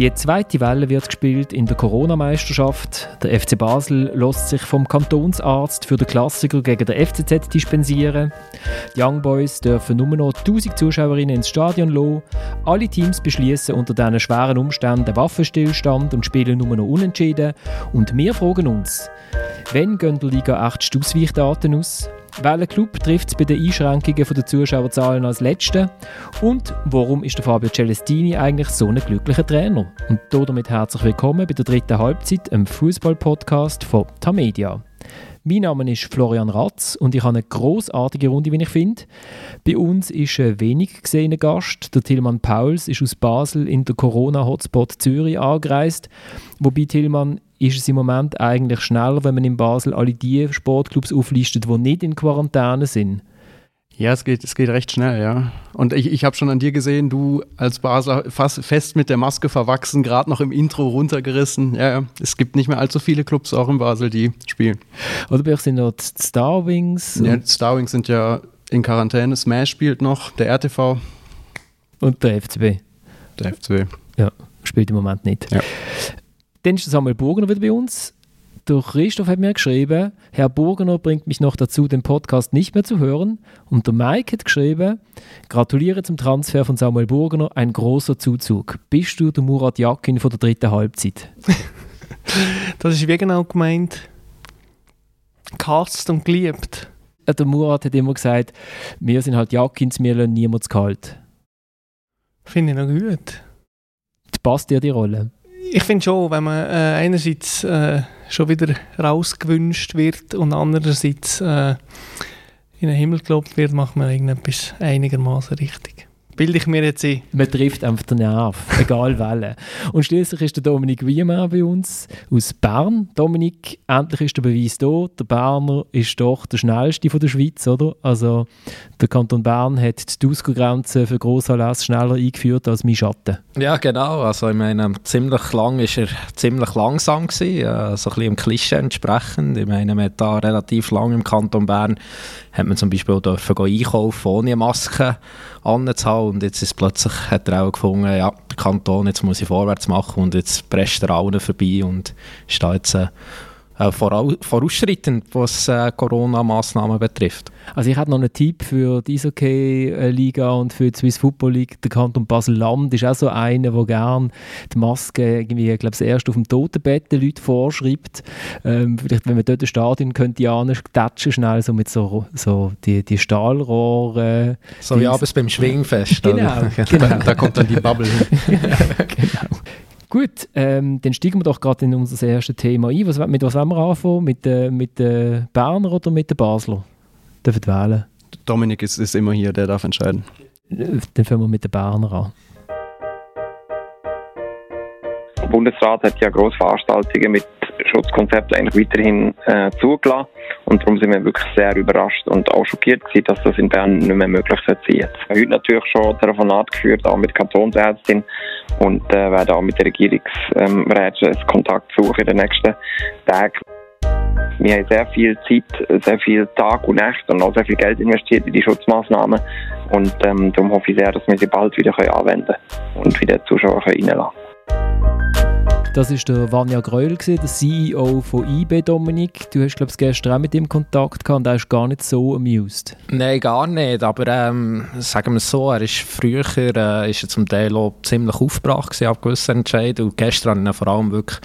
Die zweite Welle wird gespielt in der Corona-Meisterschaft. Der FC Basel lässt sich vom Kantonsarzt für den Klassiker gegen den FCZ dispensieren. Die Young Boys dürfen nur noch 1000 Zuschauerinnen ins Stadion lassen. Alle Teams beschließen unter diesen schweren Umständen Waffenstillstand und spielen nur noch unentschieden. Und wir fragen uns, wann gehen der Liga 8 Ausweichdaten aus? Welcher Club trifft es bei den Einschränkungen der Zuschauerzahlen als Letzter? Und warum ist der Fabio Celestini eigentlich so ein glücklicher Trainer? Und damit herzlich willkommen bei der dritten Halbzeit, einem Fußball-Podcast von Tamedia. Mein Name ist Florian Ratz und ich habe eine großartige Runde, wie ich finde. Bei uns ist ein wenig gesehener Gast. Der Tilman Pauls ist aus Basel in der Corona-Hotspot Zürich angereist. Wobei Tilman ist es im Moment eigentlich schneller, wenn man in Basel alle die Sportclubs auflistet, die nicht in Quarantäne sind. Ja, es geht, es geht recht schnell, ja. Und ich, ich habe schon an dir gesehen, du als Basler fast fest mit der Maske verwachsen, gerade noch im Intro runtergerissen. Ja, ja, es gibt nicht mehr allzu viele Clubs auch in Basel, die spielen. Oder vielleicht sind dort Starwings? Ja, Starwings sind ja in Quarantäne. Smash spielt noch, der RTV. Und der FCB. Der FCB. Ja, spielt im Moment nicht. Ja. Dann ist Samuel Burgner wieder bei uns der Christoph hat mir geschrieben, Herr Burgener bringt mich noch dazu, den Podcast nicht mehr zu hören. Und der Mike hat geschrieben, gratuliere zum Transfer von Samuel Burgener, ein großer Zuzug. Bist du der Murat Yakin von der dritten Halbzeit? das ist wie genau gemeint. Gehasst und geliebt. Der Murat hat immer gesagt, wir sind halt Yakins, wir lassen niemals kalt. Finde ich noch gut. Passt dir die Rolle? Ich finde schon, wenn man äh, einerseits äh, schon wieder rausgewünscht wird und andererseits äh, in den Himmel gelobt wird, macht man irgendetwas einigermaßen richtig bilde ich mir jetzt ein. Man trifft einfach den Nerv, egal welchen. Und schließlich ist der Dominik Wiemann bei uns aus Bern. Dominik, endlich ist der Beweis da. Der Berner ist doch der schnellste von der Schweiz, oder? Also der Kanton Bern hat die Ausgrenze für Grossanlässe schneller eingeführt als mein Schatten. Ja, genau. Also ich meine, ziemlich lang ist er ziemlich langsam gewesen, äh, so ein bisschen im Klischee entsprechend. Ich meine, man hat da relativ lang im Kanton Bern hat man zum Beispiel auch dürfen einkaufen ohne Maske anzuhaben und jetzt ist plötzlich hat er auch gefunden, ja, der Kanton, jetzt muss ich vorwärts machen und jetzt presst er allen vorbei und ist da jetzt äh, vorausschreitend, was äh, Corona-Massnahmen betrifft. Also ich habe noch einen Tipp für die Eishockey-Liga und für die Swiss Football League. Der Kanton Basel-Land ist auch so einer, der gerne die Maske irgendwie, ich glaube, erst auf dem Totenbett den Leuten vorschreibt. Ähm, vielleicht, wenn man dort ein Stadion könnte, ja, tatschen schnell so mit so, so die, die Stahlrohre. So wie abends beim Schwingfest. Genau, genau. Da kommt dann die Bubble hin. genau. Gut, ähm, dann steigen wir doch gerade in unser erstes Thema ein. Was, mit was wollen wir anfangen? Mit, äh, mit den Berner oder mit den Basler? Dürfen wählen. Dominik ist, ist immer hier, der darf entscheiden. Dann fangen wir mit den Berner an. Der Bundesrat hat ja Grossveranstaltungen mit Schutzkonzept eigentlich weiterhin äh, zugelassen. Und darum sind wir wirklich sehr überrascht und auch schockiert gewesen, dass das in Bern nicht mehr möglich sein wird. Heute natürlich schon Telefonat geführt, auch mit Kantonsärztin und äh, werden auch mit der Regierungsrätin ähm, Kontakt suchen in den nächsten Tagen. Wir haben sehr viel Zeit, sehr viel Tag und Nacht und auch sehr viel Geld investiert in die Schutzmaßnahmen. Und ähm, darum hoffe ich sehr, dass wir sie bald wieder anwenden können und wieder Zuschauer reinlassen können. Das ist der Vanja Gröll, der CEO von IB, Dominik. Du hast, glaube ich, gestern auch mit ihm Kontakt gehabt und er ist gar nicht so amused. Nein, gar nicht. Aber ähm, sagen wir es so, er ist früher äh, ist er zum Teil auch ziemlich aufgebracht ab gewissen Entscheidungen. Und gestern hat er vor allem wirklich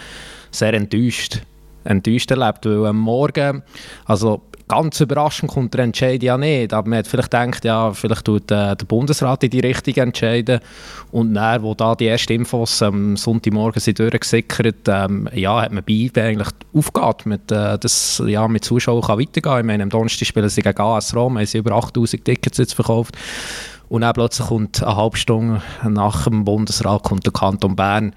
sehr enttäuscht enttäuscht erlebt, weil am Morgen, also ganz überraschend kommt der Entscheid ja nicht, aber man hat vielleicht gedacht, ja, vielleicht tut äh, der Bundesrat in die Richtung entscheiden. Und dann, wo da die ersten Infos am Sonntagmorgen sind durchgesickert, ähm, ja, hat man bei eigentlich aufgeatmet, äh, dass ja, mit Zuschauern kann weitergehen. Kann. Ich meine, am Donnerstag spielen sie gegen AS Rom, haben sie über 8000 Tickets jetzt verkauft. Und dann plötzlich kommt eine halbe Stunde nach dem Bundesrat kommt der Kanton Bern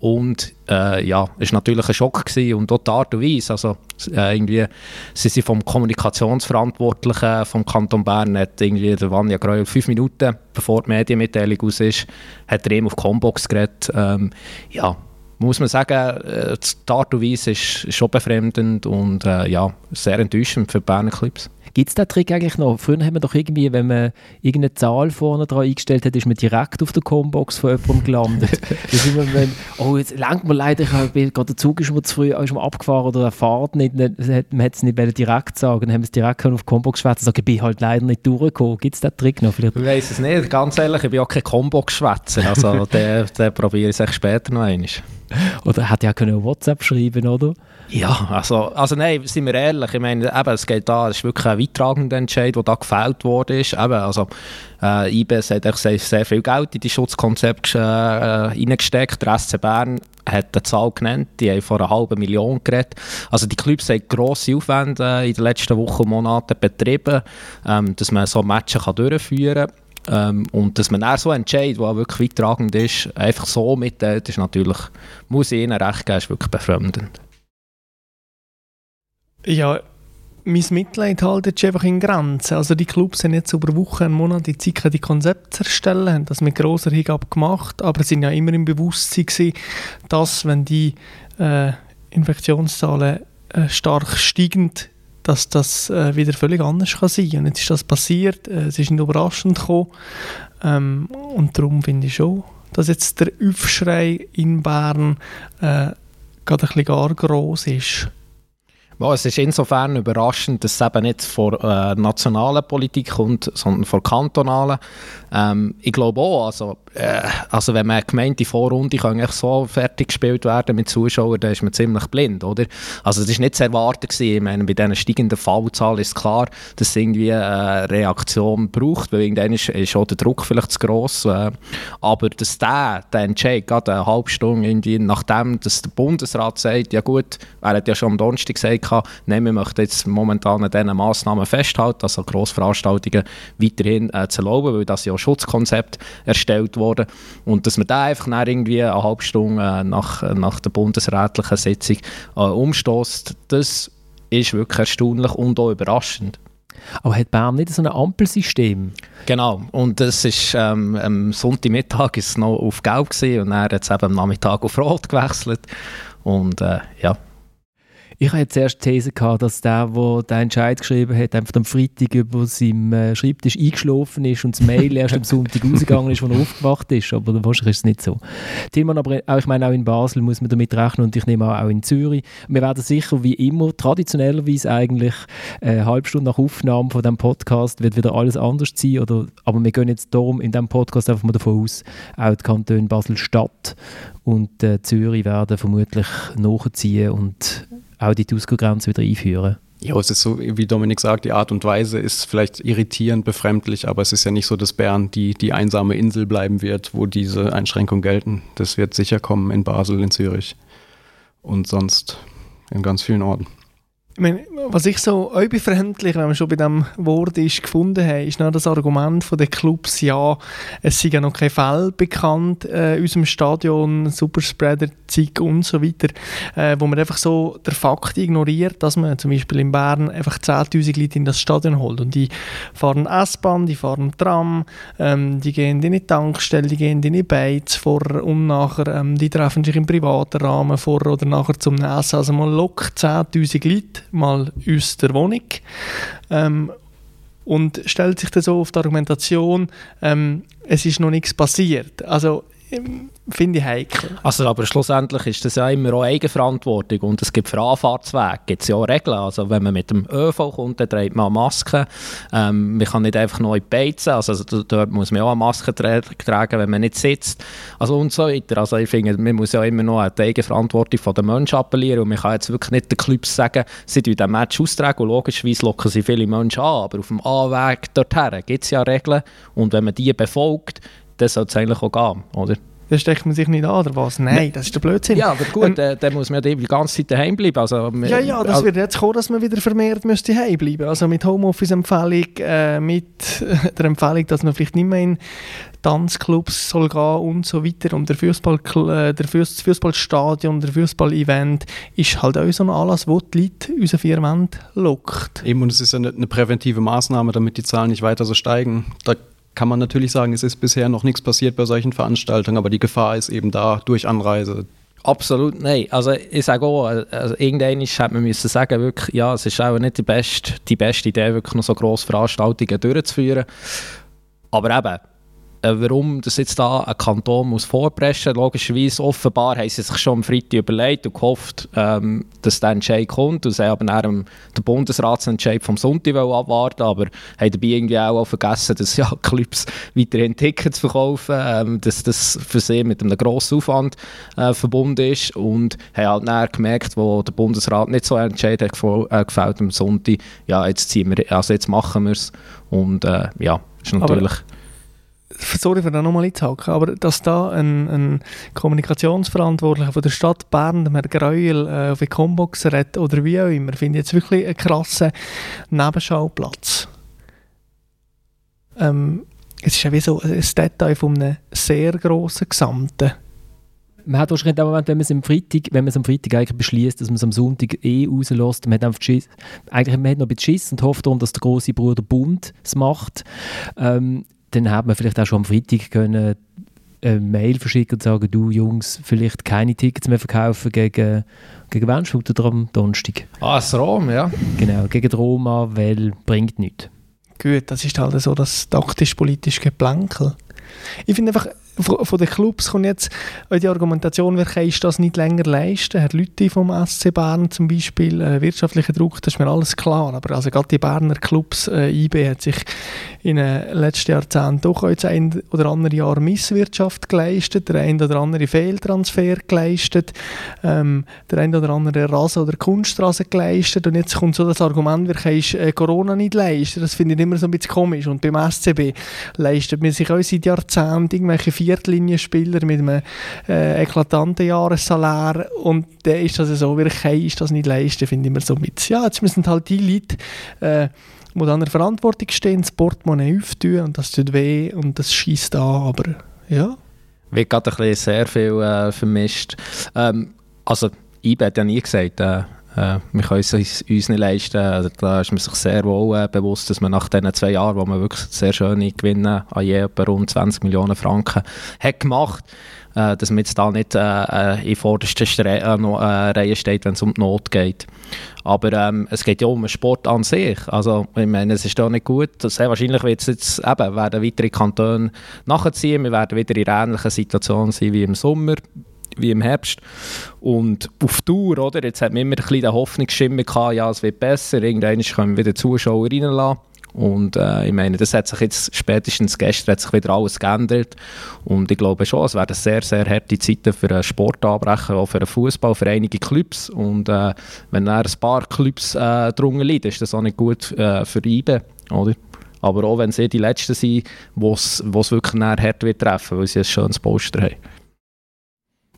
und äh, ja, es war natürlich ein Schock gewesen und auch die Art und Weise. Also, äh, irgendwie, sie sind vom Kommunikationsverantwortlichen vom Kanton Bern, hat irgendwie der Vanja Greuel fünf Minuten, bevor die Medienmitteilung aus ist, hat er ihm auf Combox geredet. Ähm, ja, muss man sagen, äh, die Art und Weise ist, ist schon befremdend und äh, ja, sehr enttäuschend für die Berner Clips. Gibt es den Trick eigentlich noch? Früher haben wir doch irgendwie, wenn man irgendeine Zahl vorne dran eingestellt hat, ist man direkt auf der Combox von jemandem gelandet. das ist immer, wenn, oh, jetzt lenkt man leider, ich habe, gerade der Zug ist mir zu früh ist mir abgefahren oder er fährt nicht, man hätte es nicht direkt sagen, dann haben wir es direkt auf die Combox schwätzen sagen, ich bin halt leider nicht durchgekommen. Gibt es den Trick noch? Vielleicht? Ich weiß es nicht, ganz ehrlich, ich bin auch kein Combox-Schwätzer, also den, den probiere ich später noch einmal. Oder er hätte ja können WhatsApp schreiben, oder? Ja, also, also nein, sind wir ehrlich, ich meine, eben, es geht da, es ist wirklich ein weittragender Entscheid, der da gefällt worden ist. Eben, also, äh, IBS hat sehr, sehr viel Geld in die Schutzkonzepte äh, reingesteckt. Der SC Bern hat eine Zahl genannt, die haben vor einer halben Million geredet. Also die Clubs haben grosse Aufwände in den letzten Wochen und Monaten betrieben, ähm, dass man so Matches durchführen kann. Ähm, und dass man dann so entscheidet, der wirklich weittragend ist, einfach so mitteilt, ist natürlich, muss ich ihnen recht geben, ist wirklich befremdend. Ja, mein Mitleid hält jetzt einfach in Grenzen. Also die Clubs haben jetzt über Wochen, einen Monat die Zeit, die Konzepte erstellen, haben das mit grosser Hingabe gemacht, aber sind ja immer im Bewusstsein gewesen, dass, wenn die äh, Infektionszahlen äh, stark steigend dass das äh, wieder völlig anders kann sein kann. Und jetzt ist das passiert, äh, es ist nicht überraschend gekommen. Ähm, und darum finde ich schon, dass jetzt der Aufschrei in Bern äh, gerade ein bisschen gar gross ist. Ja, es ist insofern überraschend, dass es eben nicht von äh, nationaler Politik kommt, sondern von kantonaler. Ähm, ich glaube auch, also, äh, also wenn man gemeint, die Vorrunde kann eigentlich so fertig gespielt werden mit Zuschauern, dann ist man ziemlich blind, oder? Also es ist nicht zu erwarten. Ich meine, bei diesen steigenden Fallzahlen ist klar, dass es irgendwie eine Reaktion braucht, weil irgendwann ist, ist auch der Druck vielleicht zu gross. Äh, aber dass der, der Entscheid, gerade eine halbe Stunde irgendwie, nachdem dass der Bundesrat sagt, ja gut, er hat ja schon am Donnerstag gesagt, nein, wir möchten jetzt momentan an diesen Massnahmen festhalten, also Grossveranstaltungen weiterhin äh, zu erlauben, weil das ja Schutzkonzept erstellt wurde. Und dass man da einfach nach irgendwie eine halbe Stunde äh, nach, nach der bundesrätlichen Sitzung äh, umstößt, das ist wirklich erstaunlich und auch überraschend. Aber hat Bern nicht so ein Ampelsystem? Genau, und das ist, ähm, am Sonntagmittag ist es noch auf Gelb gewesen, und dann hat es eben am Nachmittag auf Rot gewechselt. Und äh, ja, ich hatte zuerst die These, gehabt, dass der, der den Entscheid geschrieben hat, einfach am Freitag über seinem äh, Schreibtisch eingeschlafen ist und das Mail erst am Sonntag rausgegangen ist, als er aufgewacht ist. Aber wahrscheinlich ist es nicht so. Tilman, aber auch, ich meine, auch in Basel muss man damit rechnen und ich nehme an, auch in Zürich. Wir werden sicher wie immer, traditionellerweise eigentlich, eine halbe Stunde nach Aufnahme von diesem Podcast wird wieder alles anders sein. Oder, aber wir gehen jetzt darum in diesem Podcast einfach mal davon aus, auch die Kantone Basel-Stadt und äh, Zürich werden vermutlich nachziehen und auch die Tusko-Grenze wieder einführen. Ja, es ist so, wie Dominik sagt, die Art und Weise ist vielleicht irritierend, befremdlich, aber es ist ja nicht so, dass Bern die, die einsame Insel bleiben wird, wo diese Einschränkungen gelten. Das wird sicher kommen in Basel, in Zürich und sonst in ganz vielen Orten. Meine, was ich so auch befremdlich, wenn wir schon bei diesem Wort ist, gefunden haben, ist noch das Argument den Clubs, ja, es sind ja noch keine Fälle bekannt äh, in unserem Stadion, Superspreader, Zeug und so weiter, äh, wo man einfach so der Fakt ignoriert, dass man zum Beispiel in Bern einfach 10'000 Leute in das Stadion holt. Und die fahren S-Bahn, die fahren Tram, ähm, die gehen in die Tankstelle, die gehen in die Beiz vor und nachher, ähm, die treffen sich im privaten Rahmen vor oder nachher zum Essen, also man lockt 10'000 Leute mal aus der Wohnung ähm, und stellt sich dann so auf die Argumentation, ähm, es ist noch nichts passiert. Also finde ich heikel. Also, aber schlussendlich ist das ja immer auch Eigenverantwortung und es gibt für Anfahrtswege gibt es ja auch Regeln. Also wenn man mit dem ÖV kommt, dann trägt man Masken. Ähm, man kann nicht einfach neu beizen, also dort muss man auch eine Maske tragen, wenn man nicht sitzt. Also und so weiter. Also ich finde, man muss ja immer noch an die Eigenverantwortung der Menschen appellieren und man kann jetzt wirklich nicht den Clubs sagen, sie tun den Match austragen und logischerweise locken sie viele Menschen an, aber auf dem Anweg dorthin gibt es ja Regeln und wenn man die befolgt, dann soll es eigentlich auch gehen, oder? Dann steckt man sich nicht an, oder was? Nein, das ist der Blödsinn. Ja, aber gut, ähm, dann, dann muss man ja die ganze Zeit daheim bleiben. Also, ja, ja, das also, wird jetzt kommen, dass man wieder vermehrt müsste daheim bleiben. Also mit Homeoffice-Empfehlung, äh, mit der Empfehlung, dass man vielleicht nicht mehr in Tanzclubs soll gehen und so weiter. Und der, Fußball, äh, der Fuß, Fußballstadion, der Fußball-Event ist halt auch so ein Anlass, wo die Leute unser Firmament lockt. Eben, und es ist ja eine, eine präventive Maßnahme, damit die Zahlen nicht weiter so steigen. Da kann man natürlich sagen, es ist bisher noch nichts passiert bei solchen Veranstaltungen, aber die Gefahr ist eben da durch Anreise, Absolut, nein. Also ich sage auch, also irgendwann hätte man müssen sagen, wirklich, ja, es ist auch nicht die beste, die beste Idee, wirklich noch so grosse Veranstaltungen durchzuführen. Aber eben, äh, warum das jetzt da ein Kanton muss vorpreschen. Logischerweise offenbar haben sie sich schon am Freitag überlegt und gehofft, ähm, dass der Entscheid kommt und sie haben dann den Bundesratsentscheid vom Sonntag abwarten aber haben dabei irgendwie auch vergessen, dass ja Clubs weiterhin Tickets verkaufen, ähm, dass das für sie mit einem grossen Aufwand äh, verbunden ist und haben halt dann gemerkt, wo der Bundesrat nicht so einen Entscheid hat äh, gefällt am Sonntag, ja jetzt ziehen wir, also jetzt machen wir es und äh, ja, ist natürlich... Aber sorry für da nochmal einzuhaken, aber dass da ein, ein Kommunikationsverantwortlicher von der Stadt Bern, der Herr Greuel, äh, auf die Combox redet oder wie auch immer, finde ich jetzt wirklich einen krassen Nebenschauplatz. Ähm, es ist ja wie so ein Detail von einem sehr grossen Gesamten. Man hat wahrscheinlich in dem Moment, wenn man es am Freitag, wenn man es am Freitag eigentlich beschließt, dass man es am Sonntag eh rauslässt, man hat einfach Schiss, eigentlich man hat noch ein bisschen Schiss und hofft darum, dass der große Bruder Bund es macht. Ähm, dann hat man vielleicht auch schon am Freitag können eine Mail verschicken und sagen, du Jungs, vielleicht keine Tickets mehr verkaufen gegen, gegen wen spielt ihr am Donnerstag? Ah, das Rom, ja. Genau, gegen Roma, weil bringt nichts. Gut, das ist halt so das taktisch-politische Geplänkel. Ich finde einfach, von, den Clubs kommt jetzt die Argumentation, wer kann das nicht länger leisten? Herr Lütti vom SC Bern zum Beispiel, äh, wirtschaftlicher Druck, das ist mir alles klar, aber also gerade die Berner Clubs, äh, IB hat sich in den letzten Jahrzehnten doch jetzt ein oder andere Jahr Misswirtschaft geleistet, der ein oder andere Fehltransfer geleistet, ähm, der ein oder andere Rasen- oder Kunststraße geleistet und jetzt kommt so das Argument, wer kann äh, Corona nicht leisten? Das finde ich immer so ein bisschen komisch und beim SCB leistet man sich auch seit Jahrzehnten irgendwelche Viertlinienspieler mit einem äh, eklatanten Jahressalär und dann ist das so, wer kann ist das nicht leisten, finde ich immer so mit. Ja, jetzt müssen halt die Leute äh, die an der Verantwortung stehen, das Portemonnaie auftun und das tut weh und das schießt an, aber ja. Wird gerade ein bisschen sehr viel äh, vermischt. Ähm, also, IBE hat ja nie gesagt, äh, äh, wir können es uns nicht leisten. Also, da ist man sich sehr wohl äh, bewusst, dass man nach diesen zwei Jahren, wo man wirklich sehr schöne Gewinne an je rund 20 Millionen Franken hat gemacht äh, dass man jetzt da nicht äh, äh in vorderster Stre äh, äh, Reihe steht, wenn es um die Not geht. Aber ähm, es geht ja um den Sport an sich. Also, ich meine, es ist doch nicht gut. Sehr wahrscheinlich wird es jetzt eben, werden weitere Kantone nachziehen. Wir werden wieder in ähnlichen Situation sein wie im Sommer wie im Herbst. Und auf Tour, oder? Jetzt hat man immer ein bisschen den Hoffnungsschimmer gehabt, ja, es wird besser, irgendwann können wir wieder Zuschauer reinlassen. Und äh, ich meine, das hat sich jetzt spätestens gestern hat sich wieder alles geändert. Und ich glaube schon, es werden sehr, sehr harte Zeiten für einen Sport anbrechen, auch für den Fußball, für einige Clubs. Und äh, wenn dann ein paar Clubs äh, drunter liegen, ist das auch nicht gut äh, für IBE, oder? Aber auch wenn sie die Letzten sind, wo es wirklich näher hart wird treffen, weil sie ein schönes Poster haben.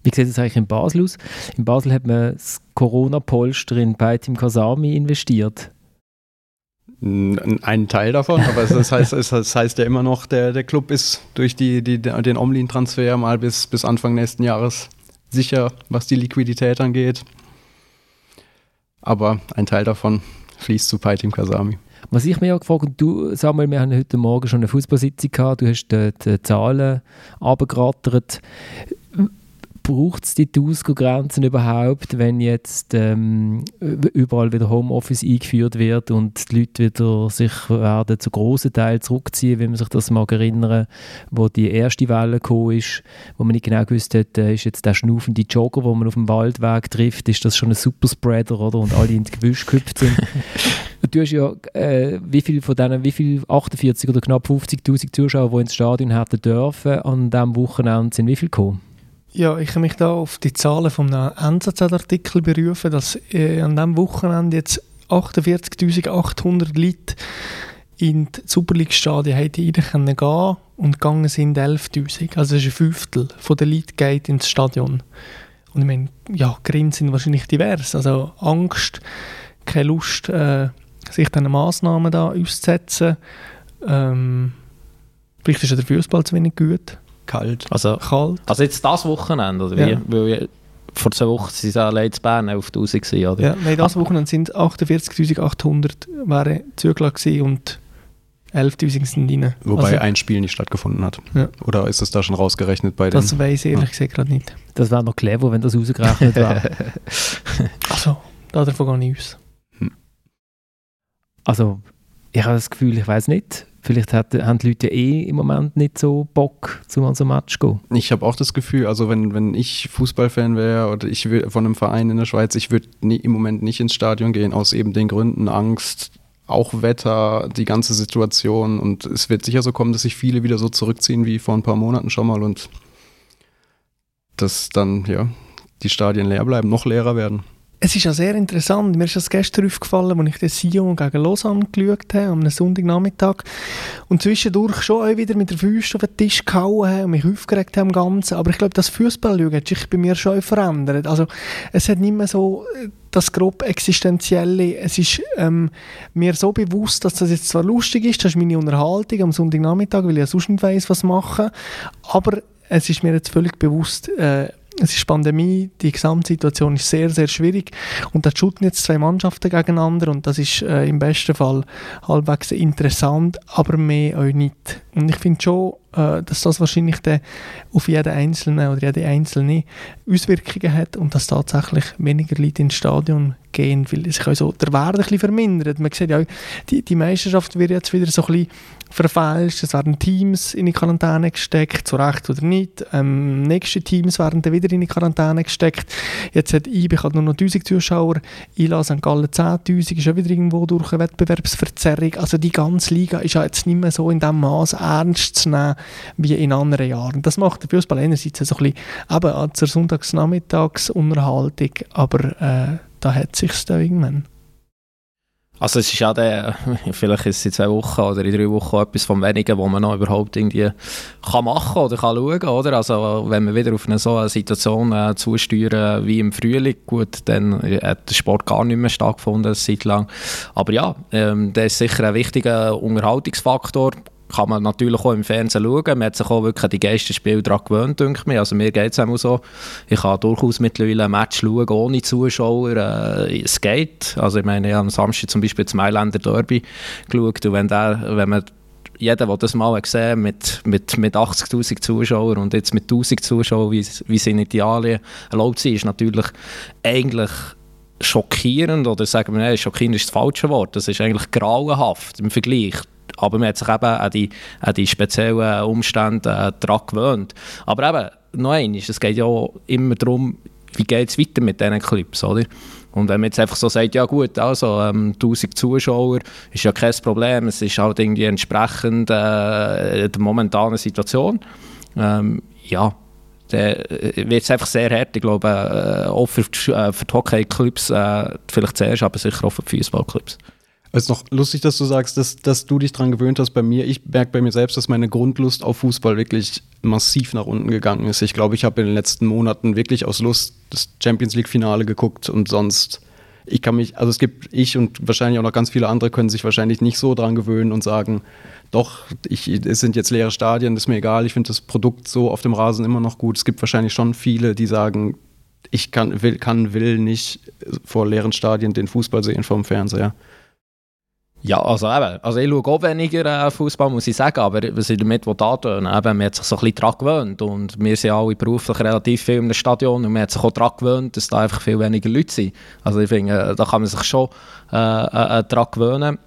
Wie sieht es eigentlich in Basel aus? In Basel hat man das Corona-Polster in Beitim Kasami investiert. Ein Teil davon, aber das heißt, es heißt ja immer noch, der, der Club ist durch die, die, den Omlin-Transfer mal bis, bis Anfang nächsten Jahres sicher, was die Liquidität angeht. Aber ein Teil davon fließt zu Paitim Kasami. Was ich mir auch gefragt habe, du Samuel, wir haben heute Morgen schon eine Fußballsitzung gehabt, du hast die, die Zahlen abgerattert braucht es die Ausgrenzen überhaupt, wenn jetzt ähm, überall wieder Homeoffice eingeführt wird und die Leute wieder sich werden zu großen Teil zurückziehen, wenn man sich das mal erinnern, wo die erste Welle gekommen ist, wo man nicht genau gewusst hat, äh, ist jetzt der schnaufende Jogger, wo man auf dem Waldweg trifft, ist das schon ein Superspreader oder und alle ins Gebüsch gehüpft sind. du hast ja, äh, wie viel von denen, wie viel 48 oder knapp 50'000 Zuschauer, die ins Stadion hätten dürfen, an diesem Wochenende sind wie viel gekommen? Ja, ich kann mich da auf die Zahlen vom NZZ-Artikel berufen, dass äh, an diesem Wochenende jetzt 48.800 Leute in die Super League-Stadien rein gehen und gegangen sind 11.000. Also das ist ein Fünftel von den Leuten geht ins Stadion. Und ich meine, ja, Gründe sind wahrscheinlich divers. Also Angst, keine Lust, äh, sich diesen Massnahmen da auszusetzen. Ähm, vielleicht ist ja der Fußball zu wenig gut. Kalt. Also, Kalt. Also jetzt das Wochenende, oder wie? Ja. Weil vor zwei Wochen waren es allein in Bern 11'000 oder? Ja, nein, das Wochenende sind 48'800 wären zugelassen und 11'000 sind rein. Wobei Also- ein Spiel nicht stattgefunden hat. Ja. Oder ist es da schon rausgerechnet bei den? Das weiß ich ehrlich gesagt gerade nicht. Das wäre noch clever, wenn das rausgerechnet wäre. Also, davon gehe ich aus. Also, ich habe das Gefühl, ich weiß nicht. Vielleicht hat, haben die Leute eh im Moment nicht so Bock, zu unserem Match zu gehen. Ich habe auch das Gefühl, also wenn, wenn ich Fußballfan wäre oder ich wür- von einem Verein in der Schweiz, ich würde im Moment nicht ins Stadion gehen, aus eben den Gründen Angst, auch Wetter, die ganze Situation. Und es wird sicher so kommen, dass sich viele wieder so zurückziehen wie vor ein paar Monaten schon mal und dass dann, ja, die Stadien leer bleiben, noch leerer werden. Es ist ja sehr interessant. Mir ist das gestern aufgefallen, als ich den Sion gegen Lausanne geschaut habe, am Sonntagnachmittag. Und zwischendurch schon auch wieder mit der Füße auf den Tisch gehauen habe und mich aufgeregt habe am Ganzen. Aber ich glaube, das Fußballlaugen hat sich bei mir schon verändert. Also, es hat nicht mehr so äh, das grob Existenzielle. Es ist ähm, mir so bewusst, dass das jetzt zwar lustig ist, das ist meine Unterhaltung am Sonntagnachmittag, weil ich ja sonst nicht weiss, was machen. Aber es ist mir jetzt völlig bewusst, äh, es ist Pandemie, die Gesamtsituation ist sehr, sehr schwierig und da shooten jetzt zwei Mannschaften gegeneinander und das ist äh, im besten Fall halbwegs interessant, aber mehr auch nicht. Und ich finde schon, äh, dass das wahrscheinlich dann auf jeden Einzelnen oder jede Einzelne Auswirkungen hat und dass tatsächlich weniger Leute ins Stadion gehen, weil sich also der Wert ein bisschen vermindert. Man sieht ja, die, die Meisterschaft wird jetzt wieder so ein bisschen verfälscht. Es werden Teams in die Quarantäne gesteckt, zu Recht oder nicht. Ähm, nächste Teams werden dann wieder in die Quarantäne gesteckt. Jetzt hat IB hat nur noch 1000 Zuschauer, ILA St. Gallen 10'000, ist auch wieder irgendwo durch eine Wettbewerbsverzerrung. Also die ganze Liga ist ja jetzt nicht mehr so in dem Maß ernst zu nehmen wie in anderen Jahren. Das macht der Fußball einerseits so ein bisschen eben zur Sonntagsnachmittagsunterhaltung, aber äh, da hat sich's da irgendwann. Also es ist ja der, vielleicht ist es in zwei Wochen oder in drei Wochen etwas vom Wenigen, wo man noch überhaupt irgendwie kann machen oder kann schauen, oder? Also wenn wir wieder auf eine so eine Situation äh, zusteuern wie im Frühling, gut, dann hat der Sport gar nicht mehr stattgefunden, eine Zeit lang. Aber ja, ähm, das ist sicher ein wichtiger Unterhaltungsfaktor. Kann man natürlich auch im Fernsehen schauen. Man hat sich auch wirklich an die Geisterspiele daran gewöhnt, denke ich. Also mir geht es auch so. Ich kann durchaus mittlerweile ein Match schauen ohne Zuschauer. Äh, es geht. Also ich meine, ich habe am Samstag zum Beispiel das Mailänder Derby geschaut und wenn, der, wenn man jeder, der das mal gesehen mit, mit, mit 80'000 Zuschauern und jetzt mit 1000 Zuschauern, wie, wie es in Italien erlaubt ist, ist natürlich eigentlich schockierend oder sagen wir, nein, schockierend ist das falsche Wort, das ist eigentlich grauenhaft im Vergleich. Aber man hat sich eben an die, an die speziellen Umstände äh, daran gewöhnt. Aber eben, noch eines, es geht ja immer darum, wie geht es weiter mit diesen Clips, oder? Und wenn man jetzt einfach so sagt, ja gut, also ähm, 1000 Zuschauer ist ja kein Problem, es ist halt irgendwie entsprechend äh, der momentanen Situation, ähm, ja, dann wird es einfach sehr hart. Ich glaube, äh, auch für, äh, für die Hockey-Clubs äh, vielleicht zuerst, aber sicher auch für die Fußball-Clubs. Es ist noch lustig, dass du sagst, dass, dass du dich daran gewöhnt hast bei mir. Ich merke bei mir selbst, dass meine Grundlust auf Fußball wirklich massiv nach unten gegangen ist. Ich glaube, ich habe in den letzten Monaten wirklich aus Lust das Champions League-Finale geguckt und sonst. Ich kann mich, also es gibt, ich und wahrscheinlich auch noch ganz viele andere können sich wahrscheinlich nicht so dran gewöhnen und sagen, doch, ich, es sind jetzt leere Stadien, ist mir egal, ich finde das Produkt so auf dem Rasen immer noch gut. Es gibt wahrscheinlich schon viele, die sagen, ich kann, will, kann, will nicht vor leeren Stadien den Fußball sehen vom Fernseher. Ja, also eben, also ich schaue auch weniger äh, Fußball, muss ich sagen, aber was ich damit antönen eben, man hat sich so ein bisschen daran gewöhnt und wir sind alle beruflich relativ viel im Stadion und man hat sich auch daran gewöhnt, dass da einfach viel weniger Leute sind. Also ich finde, äh, da kann man sich schon äh, äh, äh, daran gewöhnen.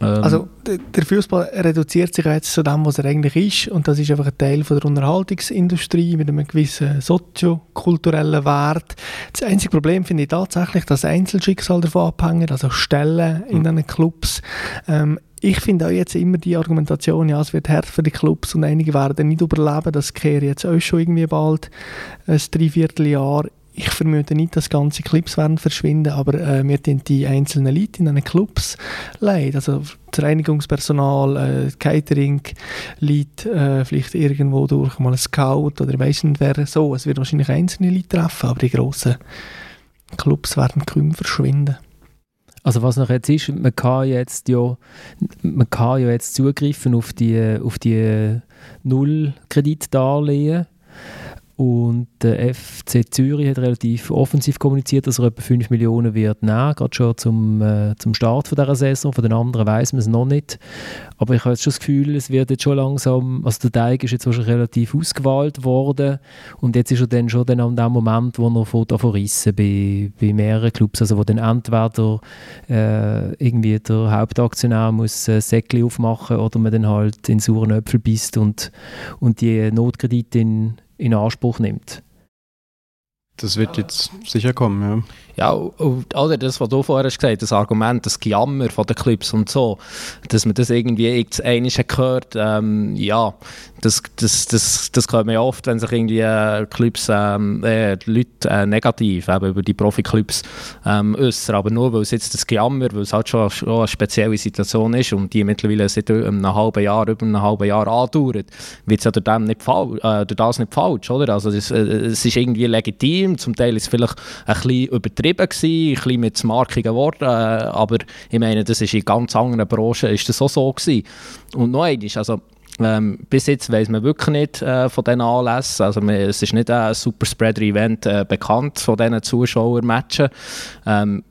Ähm, Also der Fußball reduziert sich jetzt zu dem, was er eigentlich ist und das ist einfach ein Teil von der Unterhaltungsindustrie mit einem gewissen soziokulturellen Wert. Das einzige Problem finde ich tatsächlich, dass Einzelschicksal davon abhängen, also Stellen in diesen Clubs. Ähm, ich finde auch jetzt immer die Argumentation, ja, es wird hart für die Clubs und einige werden nicht überleben, das kehrt jetzt auch schon irgendwie bald ein Dreivierteljahr. Ich vermute nicht, dass ganze Clips werden verschwinden, aber äh, wir tun die einzelnen Leute in diesen Clubs leid. Also das Reinigungspersonal, äh, Catering, Leute, äh, vielleicht irgendwo durch mal ein Scout oder ich weiss nicht wer so. Es wird wahrscheinlich einzelne Leute treffen, aber die grossen Clubs werden kaum verschwinden. Also was noch jetzt ist, man kann jetzt ja, man kann ja jetzt zugreifen auf die, auf die Nullkreditdarlehen und der FC Zürich hat relativ offensiv kommuniziert, dass er etwa 5 Millionen wird nehmen, gerade schon zum, äh, zum Start von dieser Saison. Von den anderen weiß man es noch nicht. Aber ich habe jetzt schon das Gefühl, es wird jetzt schon langsam, also der Teig ist jetzt wahrscheinlich relativ ausgewählt worden und jetzt ist er dann schon dann an dem Moment, wo er von verrissen bei, bei mehreren Clubs, also wo dann entweder äh, irgendwie der Hauptaktionär muss äh, Säckchen aufmachen oder man dann halt in sauren Äpfel beißt und, und die Notkredite in in Anspruch nimmt. Das wird jetzt sicher kommen, ja. Ja, oder das, was du vorher hast gesagt das Argument, das Gejammer von den Clips und so, dass man das irgendwie einmal gehört, ähm, ja, das, das, das, das hört man ja oft, wenn sich irgendwie äh, Clubs, ähm, äh, Leute äh, negativ eben über die Profi-Clubs ähm, äußern, aber nur, weil es jetzt das Gejammer, weil es halt schon, schon eine spezielle Situation ist und die mittlerweile seit einem halben Jahr, über einem halben Jahr andauert, wird es ja durch, dem nicht äh, durch das nicht falsch, oder? Also das, äh, es ist irgendwie legitim, zum Teil ist es vielleicht ein bisschen übertrieben, gewesen, ein bisschen mit markigen Worten, äh, aber ich meine, das ist in ganz anderen Branchen ist das auch so gewesen. Und noch eines, also ähm, bis jetzt weiß man wirklich nicht äh, von diesen Anlässen. Also, man, es ist nicht ein Superspreader-Event äh, bekannt von diesen Zuschauermatchen. Ähm,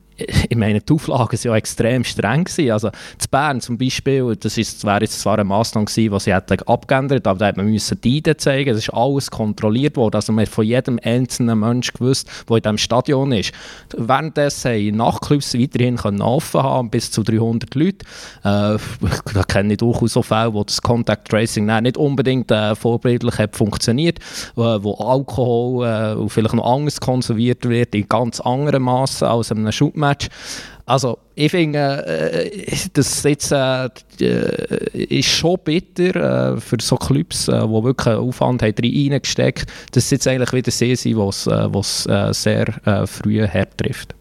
ich meine, die Auflagen waren ja extrem streng. Gewesen. Also zu Bern zum Beispiel, das, ist, wäre jetzt zwar eine Massnahme gewesen, die sie hätten abgeändert aber da hätte man müssen die ID zeigen, das ist alles kontrolliert worden. Also man hat von jedem einzelnen Menschen gewusst, der in diesem Stadion ist. Währenddessen haben Nachtclubs weiterhin offen haben, bis zu 300 Leute. Äh, da kenne ich durchaus so Fälle, wo das Contact Tracing nicht unbedingt äh, vorbildlich hat funktioniert, äh, wo Alkohol äh, vielleicht noch anders konserviert wird, in ganz anderen Massen als in einem Shootmatch Match. Also ich finde, äh, das jetzt, äh, ist schon bitter äh, für so Clubs, äh, die wirklich Aufwand haben reingesteckt haben, dass es jetzt eigentlich wieder sehr sind, was es äh, sehr äh, früh hart trifft.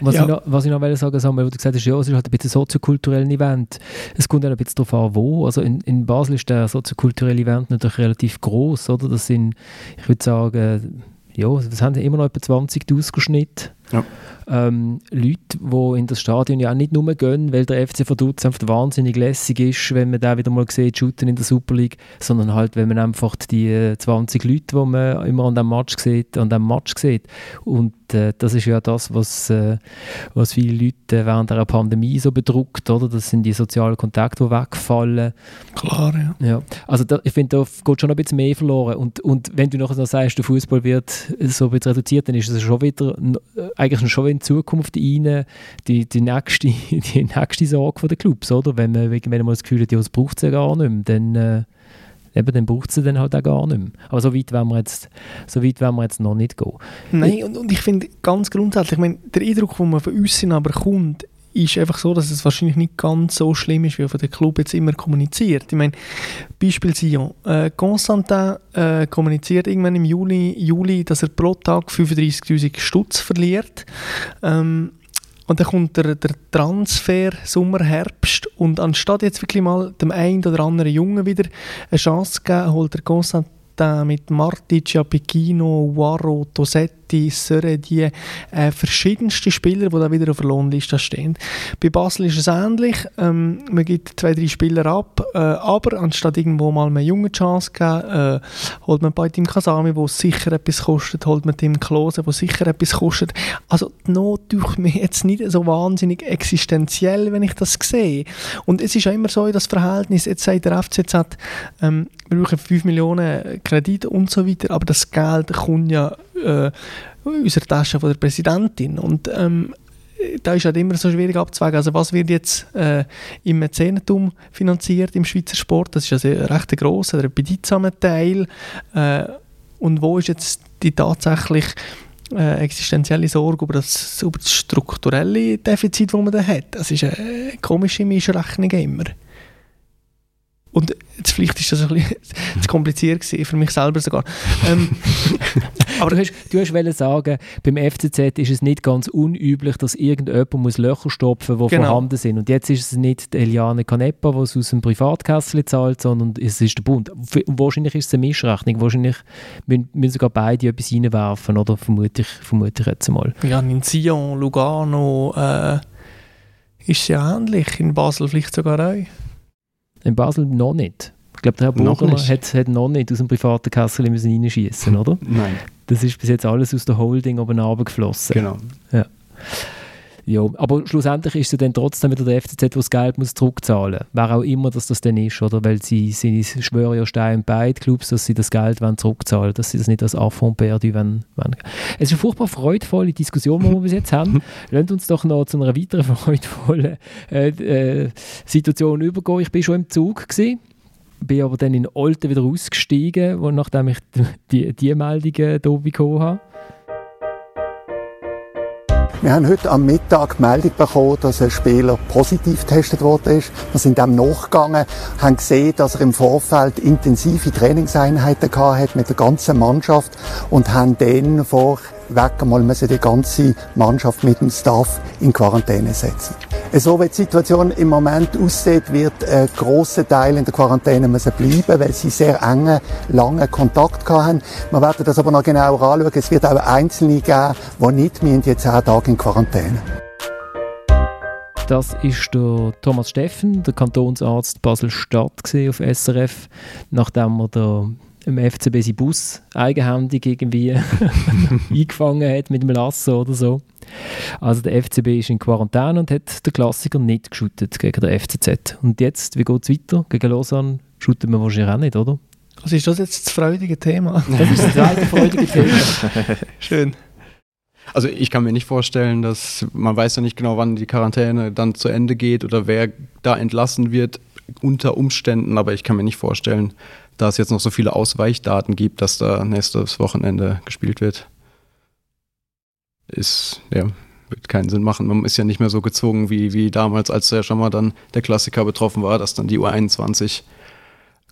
Was, ja. ich noch, was ich noch will sagen Samuel, wo du gesagt hast, ja, es ist halt ein bisschen ein soziokulturelles Event. Es kommt auch ein bisschen darauf an, wo. Also in, in Basel ist der soziokulturelle Event natürlich relativ groß, oder? Das sind, ich würde sagen, ja, das haben immer noch etwa 20'000 Schnitt. Ja ähm, Leute, die in das Stadion ja auch nicht nur gehen, weil der FC Vaduz einfach wahnsinnig lässig ist, wenn man da wieder mal sieht, shooten in der Super League, sondern halt, wenn man einfach die 20 Leute, die man immer an dem Match sieht, an dem Match sieht. Und äh, das ist ja das, was, äh, was viele Leute während der Pandemie so bedruckt, oder? Das sind die sozialen Kontakte, die wegfallen. Klar, ja. ja. Also da, ich finde, da geht schon ein bisschen mehr verloren. Und, und wenn du nachher noch sagst, der Fußball wird so ein bisschen reduziert, dann ist es schon wieder, äh, eigentlich schon in Zukunft rein, die, die, nächste, die nächste Sorge der Clubs, oder? Wenn man, wenn man mal das Gefühl hat, ja, braucht es ja gar nicht mehr, dann... Äh, eben, dann braucht es dann halt auch gar nicht mehr. Aber so weit wollen wir jetzt, so weit wollen wir jetzt noch nicht gehen. Nein, und, und ich finde ganz grundsätzlich, ich meine, der Eindruck, den man von uns aber kommt, ist einfach so, dass es wahrscheinlich nicht ganz so schlimm ist, wie von der Club jetzt immer kommuniziert. Ich meine, Beispiel Sion. Äh, Constantin äh, kommuniziert irgendwann im Juli, Juli, dass er pro Tag 35'000 Stutz verliert. Ähm, und dann kommt der, der Transfer Sommer, Herbst und anstatt jetzt wirklich mal dem einen oder anderen Jungen wieder eine Chance zu geben, holt der Constantin mit Martic, Apicino, Waro, Tosetti City, Seredi, äh, verschiedenste Spieler, die da wieder auf der Lohnliste stehen. Bei Basel ist es ähnlich. Ähm, man gibt zwei, drei Spieler ab, äh, aber anstatt irgendwo mal eine junge Chance zu geben, äh, holt man bei Tim Kasami, wo sicher etwas kostet, holt man Tim Klose, wo sicher etwas kostet. Also die Not tut mir jetzt nicht so wahnsinnig existenziell, wenn ich das sehe. Und es ist auch immer so, das Verhältnis, jetzt sagt der FCZ, ähm, wir brauchen 5 Millionen Kredite und so weiter, aber das Geld kommt ja äh, der Tasche von der Präsidentin. Und ähm, da ist halt immer so schwierig abzuwägen. Also was wird jetzt äh, im Mäzenentum finanziert im Schweizer Sport? Das ist also ein recht grosser, ein bedeutsamer Teil. Äh, und wo ist jetzt die tatsächlich äh, existenzielle Sorge über das, über das strukturelle Defizit, das man da hat? Das ist eine komische Mischrechnung immer. Und jetzt vielleicht ist das ein bisschen zu kompliziert gewesen, für mich selber sogar. Ähm, aber du hast, du hast sagen, beim FCZ ist es nicht ganz unüblich, dass irgendjemand muss Löcher stopfen muss, die genau. vorhanden sind. Und jetzt ist es nicht Eliane Canepa, die es aus dem Privatkessel zahlt, sondern es ist der Bund. Und wahrscheinlich ist es eine Mischrechnung. Wahrscheinlich müssen, müssen sogar beide etwas reinwerfen, oder? Vermute ich, vermute ich jetzt mal. Ja, in Sion, Lugano äh, ist es ja ähnlich. In Basel vielleicht sogar auch. In Basel noch nicht. Ich glaube, der Herr Burger hat, hat noch nicht aus dem privaten Kessel reinschießen, oder? Nein. Das ist bis jetzt alles aus der Holding oben runtergeflossen. Genau. Ja. Ja, aber schlussendlich ist es dann trotzdem wieder der FCZ, der das Geld muss zurückzahlen muss. Wer auch immer dass das dann ist, oder? Weil sie, sie schwören ja Stein beide Clubs, dass sie das Geld wollen zurückzahlen wollen, dass sie das nicht als Affront perdu wollen, wollen. Es ist eine furchtbar freudvolle Diskussion, die wir bis jetzt haben. Lasst uns doch noch zu einer weiteren freudvollen äh, äh, Situation übergehen. Ich bin schon im Zug gewesen bin aber dann in Olten wieder ausgestiegen, nachdem ich die, die Meldungen hier bekommen habe. Wir haben heute am Mittag Meldung bekommen, dass ein Spieler positiv getestet worden ist. Wir sind dem nachgegangen, haben gesehen, dass er im Vorfeld intensive Trainingseinheiten gehabt hat mit der ganzen Mannschaft und haben dann vor weg einmal müssen die ganze Mannschaft mit dem Staff in Quarantäne setzen. So wie die Situation im Moment aussieht, wird ein grosser Teil in der Quarantäne müssen bleiben, weil sie sehr engen, langen Kontakt haben. Wir werden das aber noch genauer anschauen. Es wird auch Einzelne geben, die nicht mehr die zehn Tage in Quarantäne. Das ist der Thomas Steffen, der Kantonsarzt Basel-Stadt auf SRF, nachdem er der im FCB seinen Bus eigenhändig irgendwie eingefangen hat mit dem Lasso oder so. Also der FCB ist in Quarantäne und hat den Klassiker nicht geschüttet gegen den FCZ. Und jetzt, wie geht es weiter? Gegen Lausanne shooten wir wahrscheinlich auch nicht, oder? Was ist das jetzt das freudige Thema? Das ist das zweite freudige Thema. Schön. Also ich kann mir nicht vorstellen, dass man weiß ja nicht genau, wann die Quarantäne dann zu Ende geht oder wer da entlassen wird unter Umständen, aber ich kann mir nicht vorstellen, da es jetzt noch so viele Ausweichdaten gibt, dass da nächstes Wochenende gespielt wird. Ist, ja, wird keinen Sinn machen. Man ist ja nicht mehr so gezwungen wie, wie damals, als ja schon mal dann der Klassiker betroffen war, dass dann die U21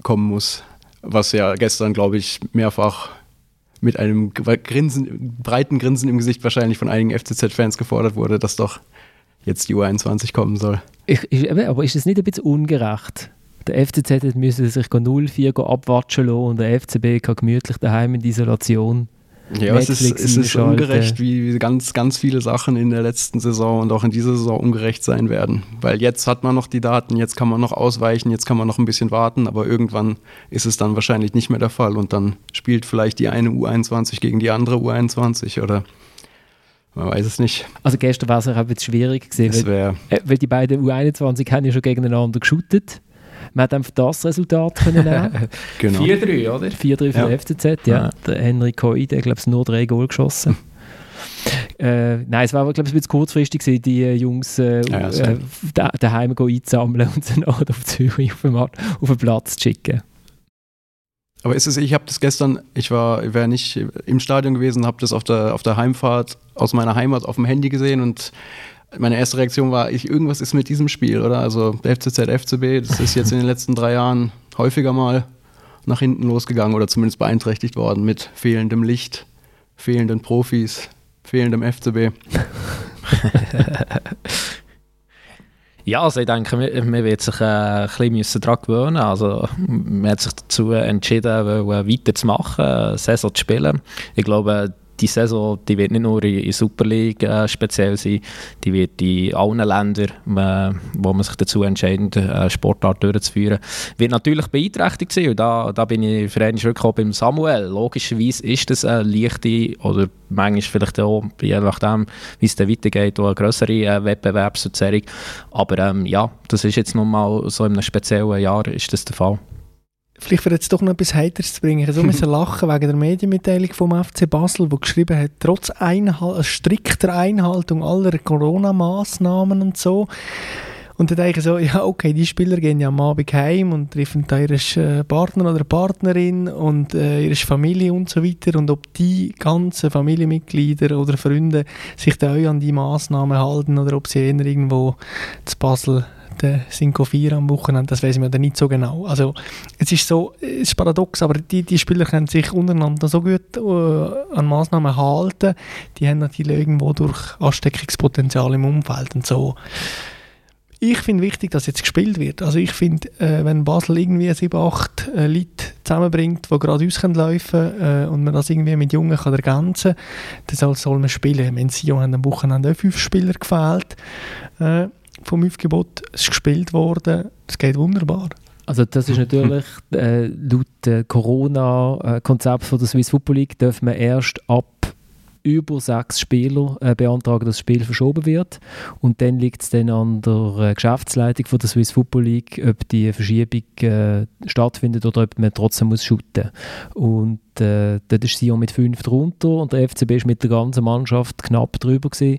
kommen muss. Was ja gestern, glaube ich, mehrfach mit einem Grinsen, breiten Grinsen im Gesicht wahrscheinlich von einigen FCZ-Fans gefordert wurde, dass doch jetzt die U21 kommen soll. Ich, ich, aber ist es nicht ein bisschen ungerecht? Der FCZ müsse sich 0-4 abwatschen lassen und der FCB kann gemütlich daheim in Isolation. Ja, es ist, es ist ungerecht, wie, wie ganz, ganz viele Sachen in der letzten Saison und auch in dieser Saison ungerecht sein werden. Weil jetzt hat man noch die Daten, jetzt kann man noch ausweichen, jetzt kann man noch ein bisschen warten, aber irgendwann ist es dann wahrscheinlich nicht mehr der Fall und dann spielt vielleicht die eine U21 gegen die andere U21 oder man weiß es nicht. Also gestern war es auch ein bisschen schwierig gewesen, weil, äh, weil, die beiden U21 haben ja schon gegeneinander geschootet man hat einfach das Resultat können nehmen. genau. 4-3, oder? 4-3 für ja. den FCZ, ja. ja. Der Henrik Hoi, der glaube ich nur drei Goal geschossen. Äh, nein, es war aber, glaube ich, ein bisschen kurzfristig, gewesen, die äh, Jungs äh, ja, äh, daheim einzusammeln und sie dann auf Zürich auf den, auf den Platz zu schicken. Aber ist es, ich habe das gestern, ich war, wäre nicht im Stadion gewesen, habe das auf der, auf der Heimfahrt aus meiner Heimat auf dem Handy gesehen und meine erste Reaktion war, ich, irgendwas ist mit diesem Spiel, oder? Also FCZ, FCB, das ist jetzt in den letzten drei Jahren häufiger mal nach hinten losgegangen oder zumindest beeinträchtigt worden mit fehlendem Licht, fehlenden Profis, fehlendem FCB. Ja, also ich denke, man, wird sich äh, ein bisschen daran gewöhnen Also man hat sich dazu entschieden, weiterzumachen, Saison zu spielen. Ich glaube, die Saison die wird nicht nur in der Super League äh, speziell sein, die wird in allen Ländern, äh, wo man sich dazu entscheidet, äh, Sportart durchzuführen, wird natürlich beeinträchtigt sein. Und da, da bin ich für einen wirklich auch beim Samuel. Logischerweise ist das eine leichte oder manchmal vielleicht auch, je nachdem, wie es dann weitergeht, auch eine größere äh, Wettbewerbsverzerrung. Aber ähm, ja, das ist jetzt nun mal so in einem speziellen Jahr ist das der Fall. Vielleicht für jetzt doch noch etwas Heiteres zu bringen. Ich so müssen lachen wegen der Medienmitteilung vom FC Basel, wo geschrieben hat, trotz Einhal strikter Einhaltung aller Corona-Maßnahmen und so. Und dann denke ich so, ja okay, die Spieler gehen ja am Abend heim und treffen da ihren äh, Partner oder Partnerin und äh, ihre Familie und so weiter. Und ob die ganzen Familienmitglieder oder Freunde sich da auch an die Maßnahmen halten oder ob sie eher irgendwo zu Basel Cinco 4 am Wochenende, das weiß man dann nicht so genau. Also es ist so, es ist paradox, aber die, die Spieler können sich untereinander so gut äh, an Maßnahmen halten, die haben natürlich irgendwo durch Ansteckungspotenzial im Umfeld und so. Ich finde wichtig, dass jetzt gespielt wird. Also ich finde, äh, wenn Basel irgendwie sieben, acht äh, Leute zusammenbringt, die gerade uns laufen können äh, und man das irgendwie mit Jungen kann ergänzen kann, dann soll, man spielen. In Sion haben am Wochenende auch fünf Spieler gefehlt. Äh, vom Aufgebot. Es ist gespielt worden. Es geht wunderbar. Also das ist natürlich äh, laut äh, Corona-Konzept von der Swiss Football League dürfen wir erst ab über sechs Spieler äh, beantragen, dass das Spiel verschoben wird. Und dann liegt es dann an der äh, Geschäftsleitung von der Swiss Football League, ob die Verschiebung äh, stattfindet oder ob man trotzdem muss shooten. Und äh, dort ist Sion mit fünf drunter und der FCB ist mit der ganzen Mannschaft knapp drüber gewesen.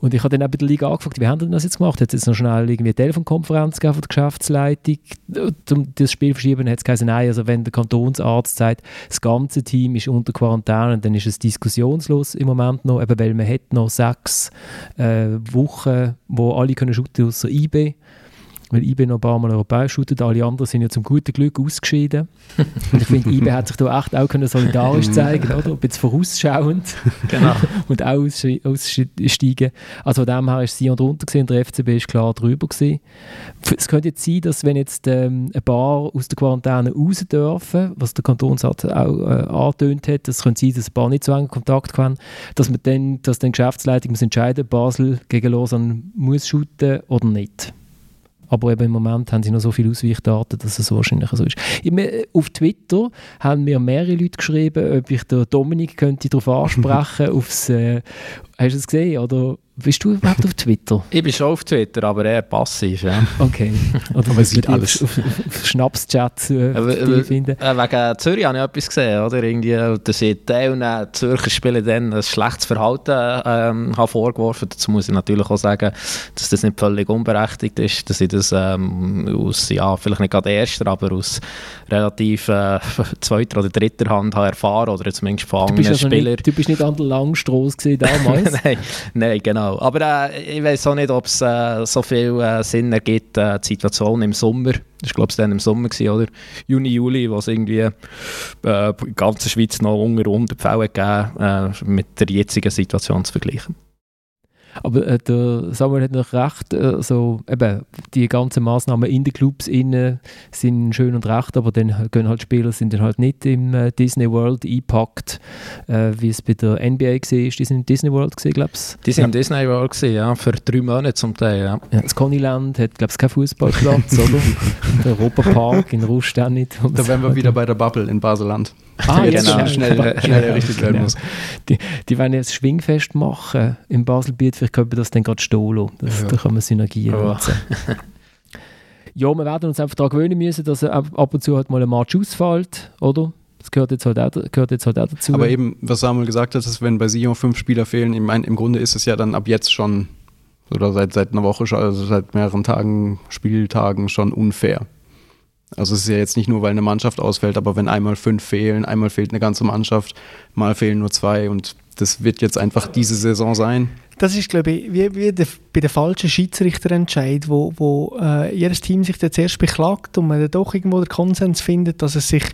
Und ich habe dann auch bei der Liga angefragt, wie haben die das jetzt gemacht? Hat es jetzt noch schnell irgendwie eine Telefonkonferenz gegeben von der Geschäftsleitung, um das Spiel verschieben? Hat es gesagt, nein, also wenn der Kantonsarzt sagt, das ganze Team ist unter Quarantäne, dann ist es diskussionslos im Moment noch, eben weil man hat noch sechs äh, Wochen, wo alle können shooten außer IB weil IB noch ein paar Mal europäisch shootet, alle anderen sind ja zum guten Glück ausgeschieden. Und ich finde, IB hat sich da echt auch können solidarisch zeigen, oder? Ein bisschen vorausschauend genau. und auch aussteigen. Also von dem her ist Sion drunter gewesen, der FCB ist klar drüber gewesen. Es könnte jetzt sein, dass wenn jetzt ähm, ein paar aus der Quarantäne raus dürfen, was der Kantonsrat auch äh, angetönt hat, das könnte sein, dass ein paar nicht so engen Kontakt haben, dass man dann, dass dann die Geschäftsleitung muss entscheiden, Basel gegen Lausanne muss shooten oder nicht. Aber eben im Moment haben sie noch so viele Ausweichdaten, dass es wahrscheinlich so ist. Auf Twitter haben mir mehrere Leute geschrieben, ob ich den Dominik könnte darauf ansprechen, aufs, äh, hast du es gesehen, oder bist du überhaupt auf Twitter? Ich bin schon auf Twitter, aber eher passiv, ja. Okay. Oder was du alles auf, auf Schnapschat äh, äh, finden? Äh, wegen Zürich habe ich etwas gesehen, oder? Irgendwie, dass sie Teil Zürcher Spieler dann ein schlechtes Verhalten ähm, haben vorgeworfen. Dazu muss ich natürlich auch sagen, dass das nicht völlig unberechtigt ist, dass ich das ähm, aus, ja, vielleicht nicht gerade erster, aber aus relativ äh, zweiter oder dritter Hand habe erfahren oder zumindest von anderen also Spielern. du bist nicht an der Langstrasse damals? nein, nein, genau. Genau, aber äh, ich weiß auch nicht, ob es äh, so viel äh, Sinn ergibt, äh, die Situation im Sommer, das war glaube ich dann im Sommer, gewesen, oder? Juni, Juli, wo es irgendwie äh, in der ganzen Schweiz noch unter 100 Fälle gegeben äh, mit der jetzigen Situation zu vergleichen. Aber äh, der Samuel hat noch recht, äh, so, eben, die ganzen Massnahmen in den Clubs innen sind schön und recht, aber dann gehen halt Spieler sind dann halt nicht im äh, Disney World eingepackt, äh, wie es bei der NBA war. Die sind in Disney World gesehen, glaube ich. Die sind ja. in Disney World gewesen, ja, für drei Monate zum Teil, ja. ja das Connyland hat, glaube ich, keinen Fußballplatz, oder? der Europapark in Rust auch nicht. Da wären wir wieder bei der Bubble in Baseland. Ah, jetzt genau. schnell, schnell, schnell errichtet werden muss. Die, die werden jetzt Schwingfest machen im Baselbiet, vielleicht können wir das dann gerade stohlen. Das, ja. Da können wir Synergien oh. nutzen. ja, wir werden uns einfach daran gewöhnen müssen, dass ab und zu halt mal ein Match ausfällt, oder? Das gehört jetzt, halt auch, gehört jetzt halt auch dazu. Aber eben, was Samuel gesagt hat, ist, wenn bei Sion fünf Spieler fehlen, ich meine, im Grunde ist es ja dann ab jetzt schon, oder seit, seit einer Woche, also seit mehreren Tagen, Spieltagen schon unfair. Also es ist ja jetzt nicht nur, weil eine Mannschaft ausfällt, aber wenn einmal fünf fehlen, einmal fehlt eine ganze Mannschaft, mal fehlen nur zwei und das wird jetzt einfach diese Saison sein. Das ist, glaube ich, wie, wie der, bei den falschen Schiedsrichterentscheid, wo, wo äh, jedes Team sich dann zuerst beklagt und man dann doch irgendwo den Konsens findet, dass es sich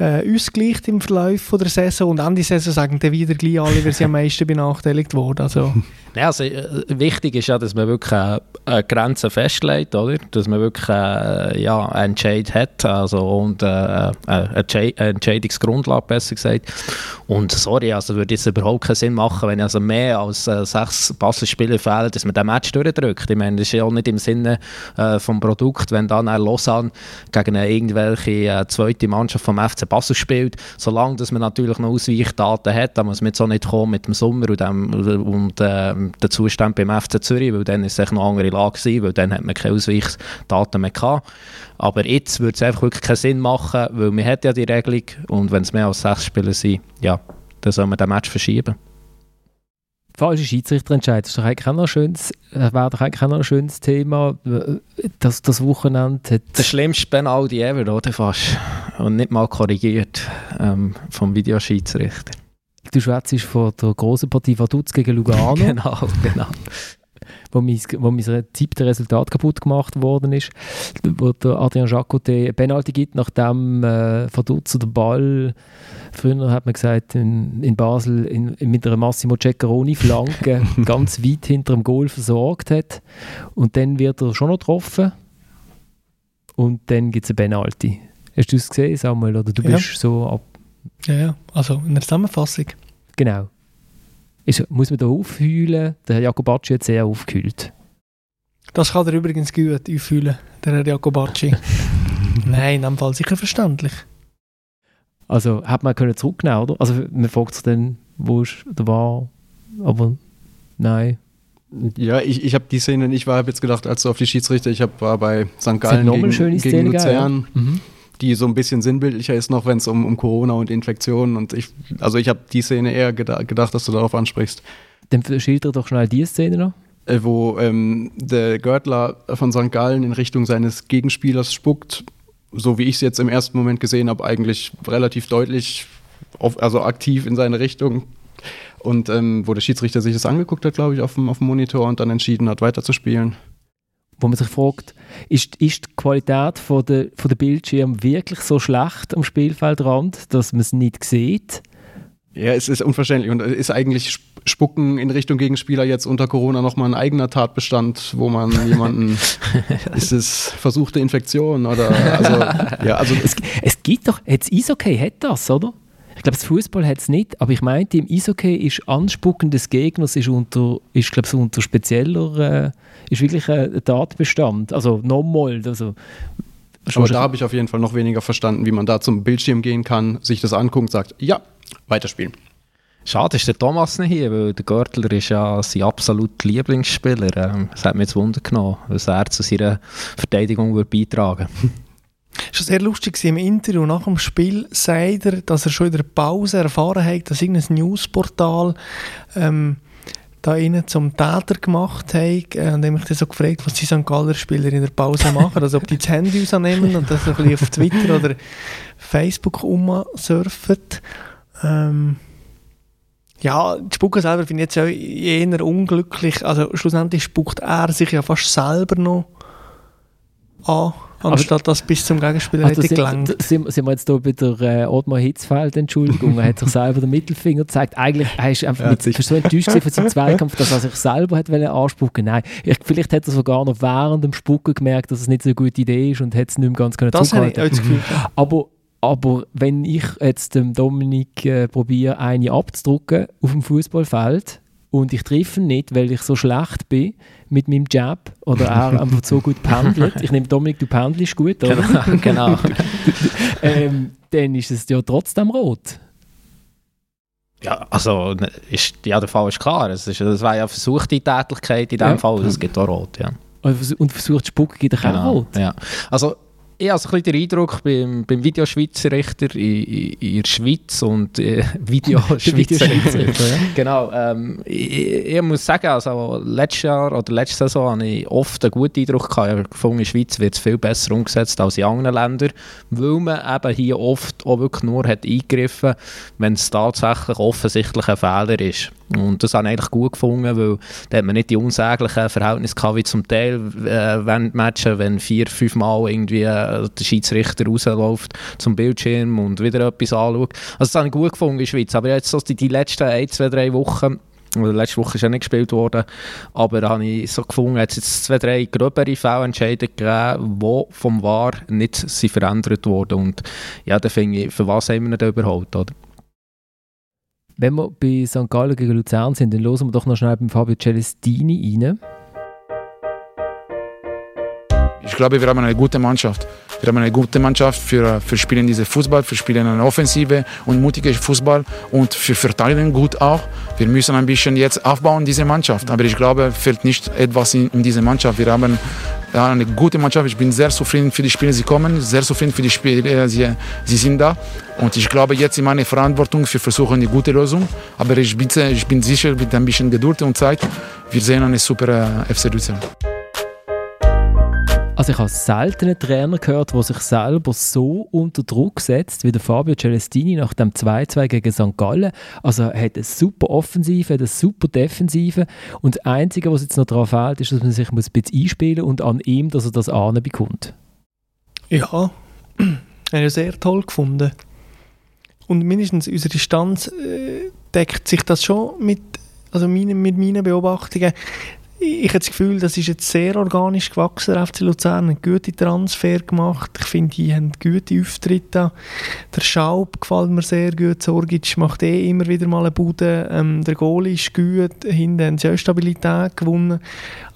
äh, ausgleicht im Verlauf der Saison und Ende Saison sagen dann wieder gleich alle, wer sie am meisten benachteiligt wurde. Also. Ja, also, äh, wichtig ist ja, dass man wirklich äh, eine Grenze festlegt, oder? Dass man wirklich äh, ja, einen Entscheid hat also, und äh, äh eine Entscheidungsgrundlage, besser gesagt. Und sorry, also würde es überhaupt keinen Sinn machen, wenn also mehr als äh, sechs Basel-Spieler fehlen, dass man den Match durchdrückt. Ich meine, das ist ja auch nicht im Sinne äh, vom Produkt, wenn dann ein Lausanne gegen eine irgendwelche äh, zweite Mannschaft vom FC Basel spielt, solange dass man natürlich noch Ausweichdaten hat, dann muss man jetzt auch nicht kommen mit dem Sommer und, dem, und äh, der Zustand beim FC Zürich, weil dann ist es noch eine andere Lage gewesen, weil dann hat man keine Ausweichdaten mehr gehabt. Aber jetzt würde es einfach wirklich keinen Sinn machen, weil man hat ja die Regelung und wenn es mehr als sechs Spieler sind, ja, dann soll man den Match verschieben. Falsche Schiedsrichterentscheid doch eigentlich noch schönes, äh, wäre doch eigentlich auch noch ein schönes Thema. Das, das Wochenende hat... Der schlimmste Penalty ever, oder fast? Und nicht mal korrigiert ähm, vom Videoschiedsrichter. Du schwätzt von der großen Partie Vaduz gegen Lugano. genau, genau wo mein, wo mein siebte Resultat kaputt gemacht worden ist, wo der Adrian Jacote Penalty gibt, nachdem äh, Verdutzer der Ball, früher hat man gesagt, in, in Basel in, in, mit einer Massimo Ceccaroni-Flanke ganz weit hinter dem Goal versorgt hat. Und dann wird er schon noch getroffen und dann gibt es eine Penalty. Hast du es gesehen, Samuel? Oder du ja. bist so ab... Ja, ja, also in der Zusammenfassung. Genau. Ist, muss man da aufheulen? Der Herr Jacobacci hat sehr aufgehüllt. Das kann er übrigens gut aufheulen, der Herr Jacobacci. Nein, in dem Fall sicher verständlich. Also hat man können zurücknehmen, oder? Also man fragt sich dann, wo ist der war, aber nein. Ja, ich, ich habe die Szene, ich war hab jetzt gedacht, als du auf die Schiedsrichter, ich hab, war bei St. Gallen gegen, gegen Szene, Luzern, geil, ja. Mhm. Die so ein bisschen sinnbildlicher ist noch, wenn es um, um Corona und Infektionen und ich, also ich habe die Szene eher geda gedacht, dass du darauf ansprichst. Dann schilder doch schnell die Szene noch. Äh, wo ähm, der Görtler von St. Gallen in Richtung seines Gegenspielers spuckt, so wie ich es jetzt im ersten Moment gesehen habe, eigentlich relativ deutlich, auf, also aktiv in seine Richtung. Und ähm, wo der Schiedsrichter sich das angeguckt hat, glaube ich, auf dem, auf dem Monitor und dann entschieden hat, weiterzuspielen. Wo man sich fragt, ist, ist die Qualität von der, von der Bildschirm wirklich so schlecht am Spielfeldrand, dass man es nicht sieht? Ja, es ist unverständlich und ist eigentlich Spucken in Richtung Gegenspieler jetzt unter Corona nochmal ein eigener Tatbestand, wo man jemanden, ist es versuchte Infektion oder, also, ja, also. Es, es gibt doch, jetzt Eishockey hat das, oder? Ich glaube, das Fußball hat es nicht, aber ich meinte, im Eishockey ist Anspucken des Gegners ist unter, ist, glaube so unter spezieller, äh, ist wirklich ein Tatbestand. Also nochmal, also aber da habe ich auf jeden Fall noch weniger verstanden, wie man da zum Bildschirm gehen kann, sich das anguckt, sagt, ja, weiterspielen. Schade ist der Thomas nicht hier, weil der Görtler ist ja sein absoluter Lieblingsspieler. Ähm, das hat mich jetzt Wunder genommen, was er zu seiner Verteidigung würde beitragen würde. Es war sehr lustig, im Interview nach dem Spiel sagt er, dass er schon in der Pause erfahren hat, dass irgendein Newsportal ähm, da innen zum Täter gemacht hat. Äh, und ich mich dann so gefragt, was die St. Galler Spieler in der Pause machen. Also ob die das Handy rausnehmen und das ein bisschen auf Twitter oder Facebook umsurfen. Ähm, ja, die Spucke selber finde ich jetzt auch eher unglücklich. Also schlussendlich spuckt er sich ja fast selber noch an, anstatt dass bis zum Gegenspieler also hätte gelangt. Sind, sind wir jetzt hier bei der äh, Ottmar Hitzfeld, Entschuldigung, er hat sich selber den Mittelfinger gezeigt. Eigentlich er ist einfach Ja, mit, so enttäuscht von seinem Zweikampf, dass er sich selber hat anspucken Nein, ich, vielleicht hat er sogar noch während dem Spucken gemerkt, dass es nicht so eine gute Idee ist und hat es nicht mehr ganz können Das habe ich auch das Gefühl. Aber, aber wenn ich jetzt dem Dominik äh, probiere, eine abzudrucken auf dem Fußballfeld und ich treffe ihn nicht, weil ich so schlecht bin mit meinem Jab oder er einfach so gut pendelt. Ich nehme Dominik, du pendelst gut, oder? genau. genau. ähm, dann ist es ja trotzdem rot. Ja, also ne, ist, ja, der Fall ist klar. Es ist, das war ja versuchte Tätigkeit in dem Ja. Fall. Es gibt auch Rot, ja. Und vers- Und versucht spucken, gibt auch rot. Ja. Also, ich habe so ein bisschen den Eindruck beim, beim Videoschweizerichter in, in, in der Schweiz und äh, Videoschweizerichter. ja. Genau, ähm, ich, ich muss sagen, also letztes Jahr oder letzte Saison hatte ich oft einen guten Eindruck gehabt. Ich habe gefunden, in der Schweiz wird es viel besser umgesetzt als in anderen Ländern, weil man eben hier oft auch wirklich nur hat eingegriffen wenn es tatsächlich offensichtlich ein Fehler ist. Und das habe ich eigentlich gut gefunden, weil da hat man nicht die unsäglichen Verhältnisse gehabt, wie zum Teil äh, während Matchen, wenn vier, fünf Mal irgendwie äh, der Schiedsrichter rausläuft zum Bildschirm und wieder etwas anschaut. Also das habe ich gut gefunden in der Schweiz. Aber jetzt so die, die letzten ein, zwei, drei Wochen oder letzte Woche ist ja nicht gespielt worden, aber habe ich so gefunden, es jetzt zwei, drei gröbere Fehlentscheide gegeben, die vom VAR nicht sind verändert wurden. Und ja, da finde ich, für was haben wir ihn überhaupt, oder? Wenn wir bei St. Gallen gegen Luzern sind, dann hören wir doch noch schnell beim Fabio Celestini rein. Ich glaube, wir haben eine gute Mannschaft. Wir haben eine gute Mannschaft für, für Spielen diese Fußball, für Spielen eine offensive und mutige Fußball und für Verteidigen gut auch. Wir müssen ein bisschen jetzt aufbauen, diese Mannschaft. Aber ich glaube, fehlt nicht etwas in, in diese Mannschaft. Wir haben eine gute Mannschaft. Ich bin sehr zufrieden für die Spiele, sie kommen, sehr zufrieden für die Spiele, sie, sie sind da. Und ich glaube, jetzt in meine Verantwortung, wir versuchen eine gute Lösung. Aber ich bin, ich bin sicher, mit ein bisschen Geduld und Zeit, wir sehen eine super äh, FC Luzern. Also ich habe selten einen Trainer gehört, der sich selber so unter Druck setzt wie der Fabio Celestini nach dem 2-2 gegen St. Gallen. Also er hat eine super Offensive, eine super Defensive und das Einzige, was jetzt noch daran fehlt, ist, dass man sich ein bisschen einspielen muss und an ihm, dass er das bekommt. Ja, ich sehr toll gefunden. Und mindestens unsere Distanz äh, deckt sich das schon mit, also meine, mit meinen Beobachtungen. Ich habe das Gefühl, das ist jetzt sehr organisch gewachsen, der FC Luzern hat gute Transfer gemacht. Ich finde, die haben gute Auftritte. Der Schaub gefällt mir sehr gut. Sorgic macht eh immer wieder mal eine Bude. Ähm, der Goalie ist gut. Hinten haben sie auch Stabilität gewonnen.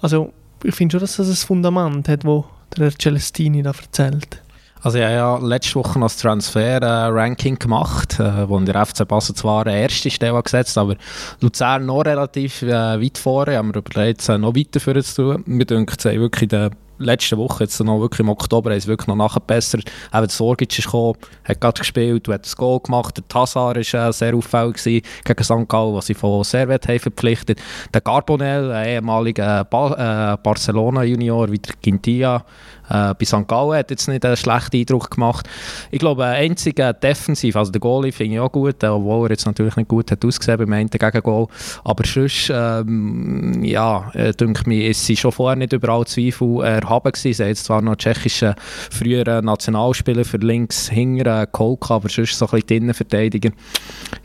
Also ich finde schon, dass das ein Fundament hat, wo der Celestini da erzählt. Also ich habe ja letzte Woche noch das Transfer-Ranking gemacht, äh, wo der FC Basel zwar eine erste Stelle gesetzt aber Luzern noch relativ äh, weit vorne. Ich habe mir überlegt, äh, noch weiter für zu tun. Mir denkt, es wirklich in der letzten Woche, jetzt noch wirklich im Oktober, ist wirklich noch nachgebessert. Eben Sorgic ist gekommen, hat gerade gespielt, hat das Goal gemacht. Der Tassar war äh, sehr auffällig gegen St. Gallen, was sie von Servet haben verpflichtet. Der Carbonell, ein ehemaliger ba äh, Barcelona-Junior, wie der Quintilla, äh, bei St. Gallen hat jetzt nicht einen schlechten Eindruck gemacht. Ich glaube, ein einziger Defensiv, also der Goalie finde ich auch gut, obwohl er jetzt natürlich nicht gut hat ausgesehen beim einen Gegengol. Aber sonst, ähm, ja, äh, denke mir, ist sie schon vorher nicht überall Zweifel erhaben gewesen. Sie haben jetzt zwar noch tschechische frühere Nationalspieler für links hinten geholt, aber sonst so ein bisschen die Innenverteidiger,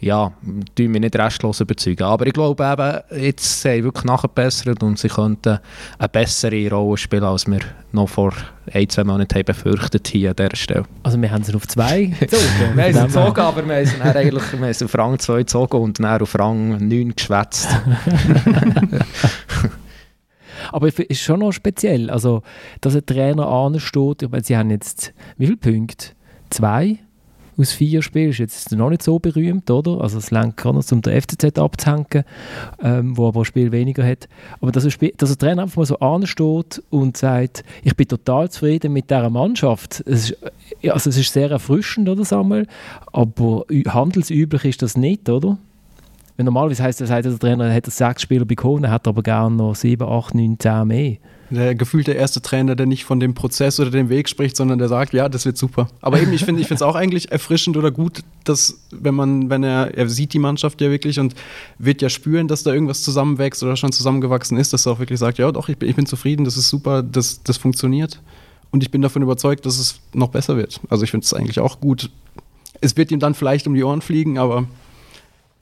ja, tun mich nicht restlos überzeugen. Aber ich glaube eben, jetzt sind sie wirklich nachgebessert und sie könnten eine bessere Rolle spielen, als wir noch vor ein, zwei Monaten haben befürchtet hier an dieser Stelle. Also wir haben sie auf zwei gezogen. wir haben sie gezogen, aber wir haben sie eigentlich wir haben auf Rang 2 gezogen und dann auf Rang 9 geschwätzt. aber es ist schon noch speziell, also dass ein Trainer ansteht, ich meine, sie haben jetzt, wie viele Punkte? Zwei? Aus vier Spielen ist jetzt noch nicht so berühmt, oder? Also es lenkt nicht, um den FCZ abzuhängen, ähm, wo aber ein Spiel weniger hat. Aber dass ein, dass ein Trainer einfach mal so ansteht und sagt, ich bin total zufrieden mit dieser Mannschaft. Es ist, also es ist sehr erfrischend, oder Samuel? Aber handelsüblich ist das nicht, oder? Normalerweise heißt das, der Trainer hat sechs Spieler bekommen, hat aber gerne noch sieben, acht, neun, zehn mehr der gefühlte erste Trainer, der nicht von dem Prozess oder dem Weg spricht, sondern der sagt, ja, das wird super. Aber eben, ich finde es auch eigentlich erfrischend oder gut, dass, wenn man, wenn er, er sieht die Mannschaft ja wirklich und wird ja spüren, dass da irgendwas zusammenwächst oder schon zusammengewachsen ist, dass er auch wirklich sagt, ja, doch, ich bin, ich bin zufrieden, das ist super, das, das funktioniert. Und ich bin davon überzeugt, dass es noch besser wird. Also ich finde es eigentlich auch gut. Es wird ihm dann vielleicht um die Ohren fliegen, aber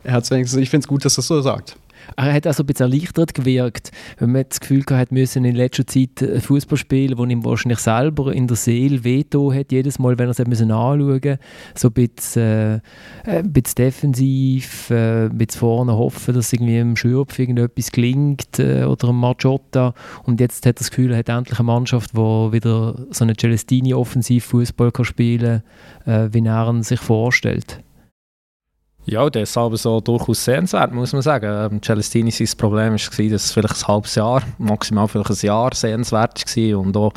er hat wenigstens, ich finde es gut, dass er es so sagt. Er hat auch so ein bisschen erleichtert gewirkt, wenn man das Gefühl hat, müssen in letzter Zeit Fußball spielen, wo ihm wahrscheinlich selber in der Seele veto hat, jedes Mal, wenn er es anschauen musste. So ein bisschen, äh, ein bisschen defensiv, äh, ein bisschen vorne hoffen, dass irgendwie im Schürpf irgendetwas gelingt äh, oder im Maggiotta. Und jetzt hat er das Gefühl, er hat endlich eine Mannschaft, die wieder so eine Celestini-Offensiv-Fußball spielen kann, äh, wie er sich vorstellt. Ja, der ist aber so durchaus sehenswert, muss man sagen. Ähm, Celestini sein Problem war, dass es vielleicht ein halbes Jahr, maximal vielleicht ein Jahr sehenswert war und auch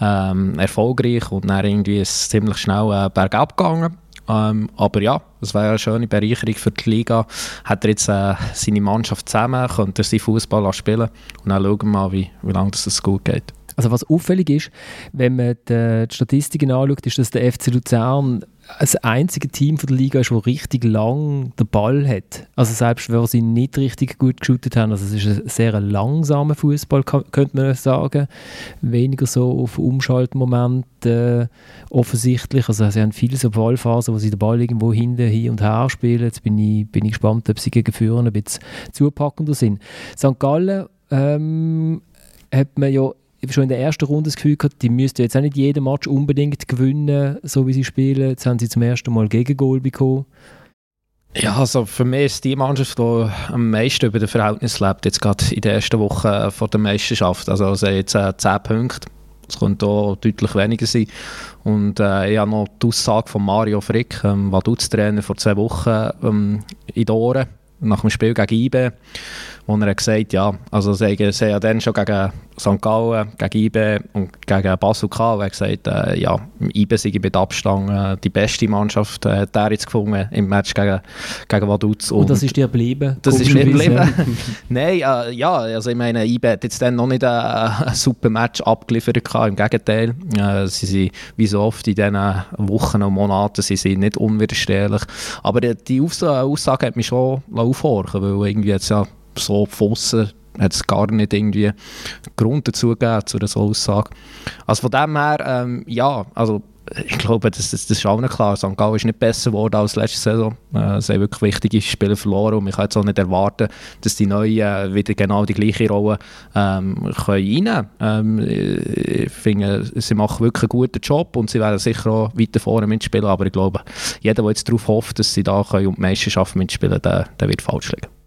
ähm, erfolgreich und dann irgendwie ist es ziemlich schnell äh, bergab gegangen. Ähm, aber ja, es wäre eine schöne Bereicherung für die Liga. Hat er jetzt äh, seine Mannschaft zusammen, könnte er seinen Fußball spielen und dann schauen wir mal, wie, wie lange das gut geht. Also was auffällig ist, wenn man die Statistiken anschaut, ist, dass der FC Luzern das einzige Team von der Liga ist, das richtig lang den Ball hat. Also selbst wenn sie nicht richtig gut geshootet haben, also es ist ein sehr langsamer Fußball, könnte man sagen. Weniger so auf Umschaltmomente äh, offensichtlich. Also sie haben viele so Ballphasen, wo sie den Ball irgendwo hinten hin und her spielen. Jetzt bin ich, bin ich gespannt, ob sie gegen Führer ein bisschen zupackender sind. St. Gallen ähm, hat man ja schon in der ersten Runde das Gefühl gehabt, die müssten jetzt auch nicht jeden Match unbedingt gewinnen, so wie sie spielen. Jetzt haben sie zum ersten Mal Gegengol bekommen. Ja, also für mich ist die Mannschaft, die am meisten über das Verhältnis lebt, jetzt gerade in der ersten Woche vor der Meisterschaft. Also sie haben jetzt äh, 10 Punkte. Es könnte auch deutlich weniger sein. Und äh, ich habe noch die Aussage von Mario Frick, ähm, Vaduz-Trainer vor zwei Wochen, ähm, in den Ohren, nach dem Spiel gegen IBE wo er gesagt hat, ja, also sie, sie ja dann schon gegen St. Gallen, gegen IBE und gegen Basel gehabt, und er gesagt, äh, ja, IBE sei mit Abstand äh, die beste Mannschaft, äh, er jetzt gefunden im Match gegen, gegen Vaduz. Und, und das ist dir geblieben? Das ist mir geblieben. Nein, äh, ja, also ich meine, IBE hat jetzt dann noch nicht ein, super Match abgeliefert gehabt, im Gegenteil. Äh, sie sind, wie so oft in diesen Wochen und Monaten, sie sind nicht unwiderstehlich. Aber die, die Aussage hat mich schon aufhorchen, weil irgendwie jetzt ja so von hat es gar nicht irgendwie Grund dazu gegeben, zu dieser Aussage. Also von dem her, ähm, ja, also ich glaube, das, das, das ist allen klar. St. Gallen ist nicht besser geworden als letzte Saison. Äh, sie haben wirklich wichtige Spiele verloren und man kann jetzt auch nicht erwarten, dass die Neuen äh, wieder genau die gleiche Rolle ähm, können ähm, Ich finde, sie machen wirklich einen guten Job und sie werden sicher auch weiter vorne mitspielen, aber ich glaube, jeder, der jetzt darauf hofft, dass sie da können um die Meisterschaft mitspielen der, der wird falsch liegen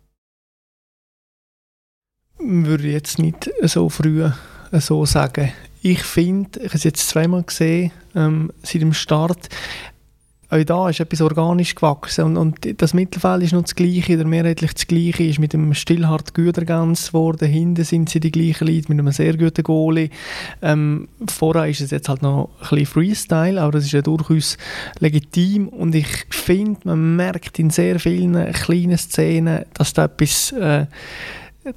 würde ich jetzt nicht so früh so sagen. ich finde, ich habe es jetzt zweimal gesehen, ähm, seit dem Start, auch da ist etwas organisch gewachsen und, und das Mittelfeld ist noch das Gleiche, oder mehrheitlich das Gleiche, ist mit dem Stillhart Gütergans geworden, hinten sind sie die gleichen Leute mit einem sehr guten Goalie. Ähm, vorher ist es jetzt halt noch ein bisschen Freestyle, aber das ist ja durchaus legitim und ich finde, man merkt in sehr vielen kleinen Szenen, dass da etwas äh,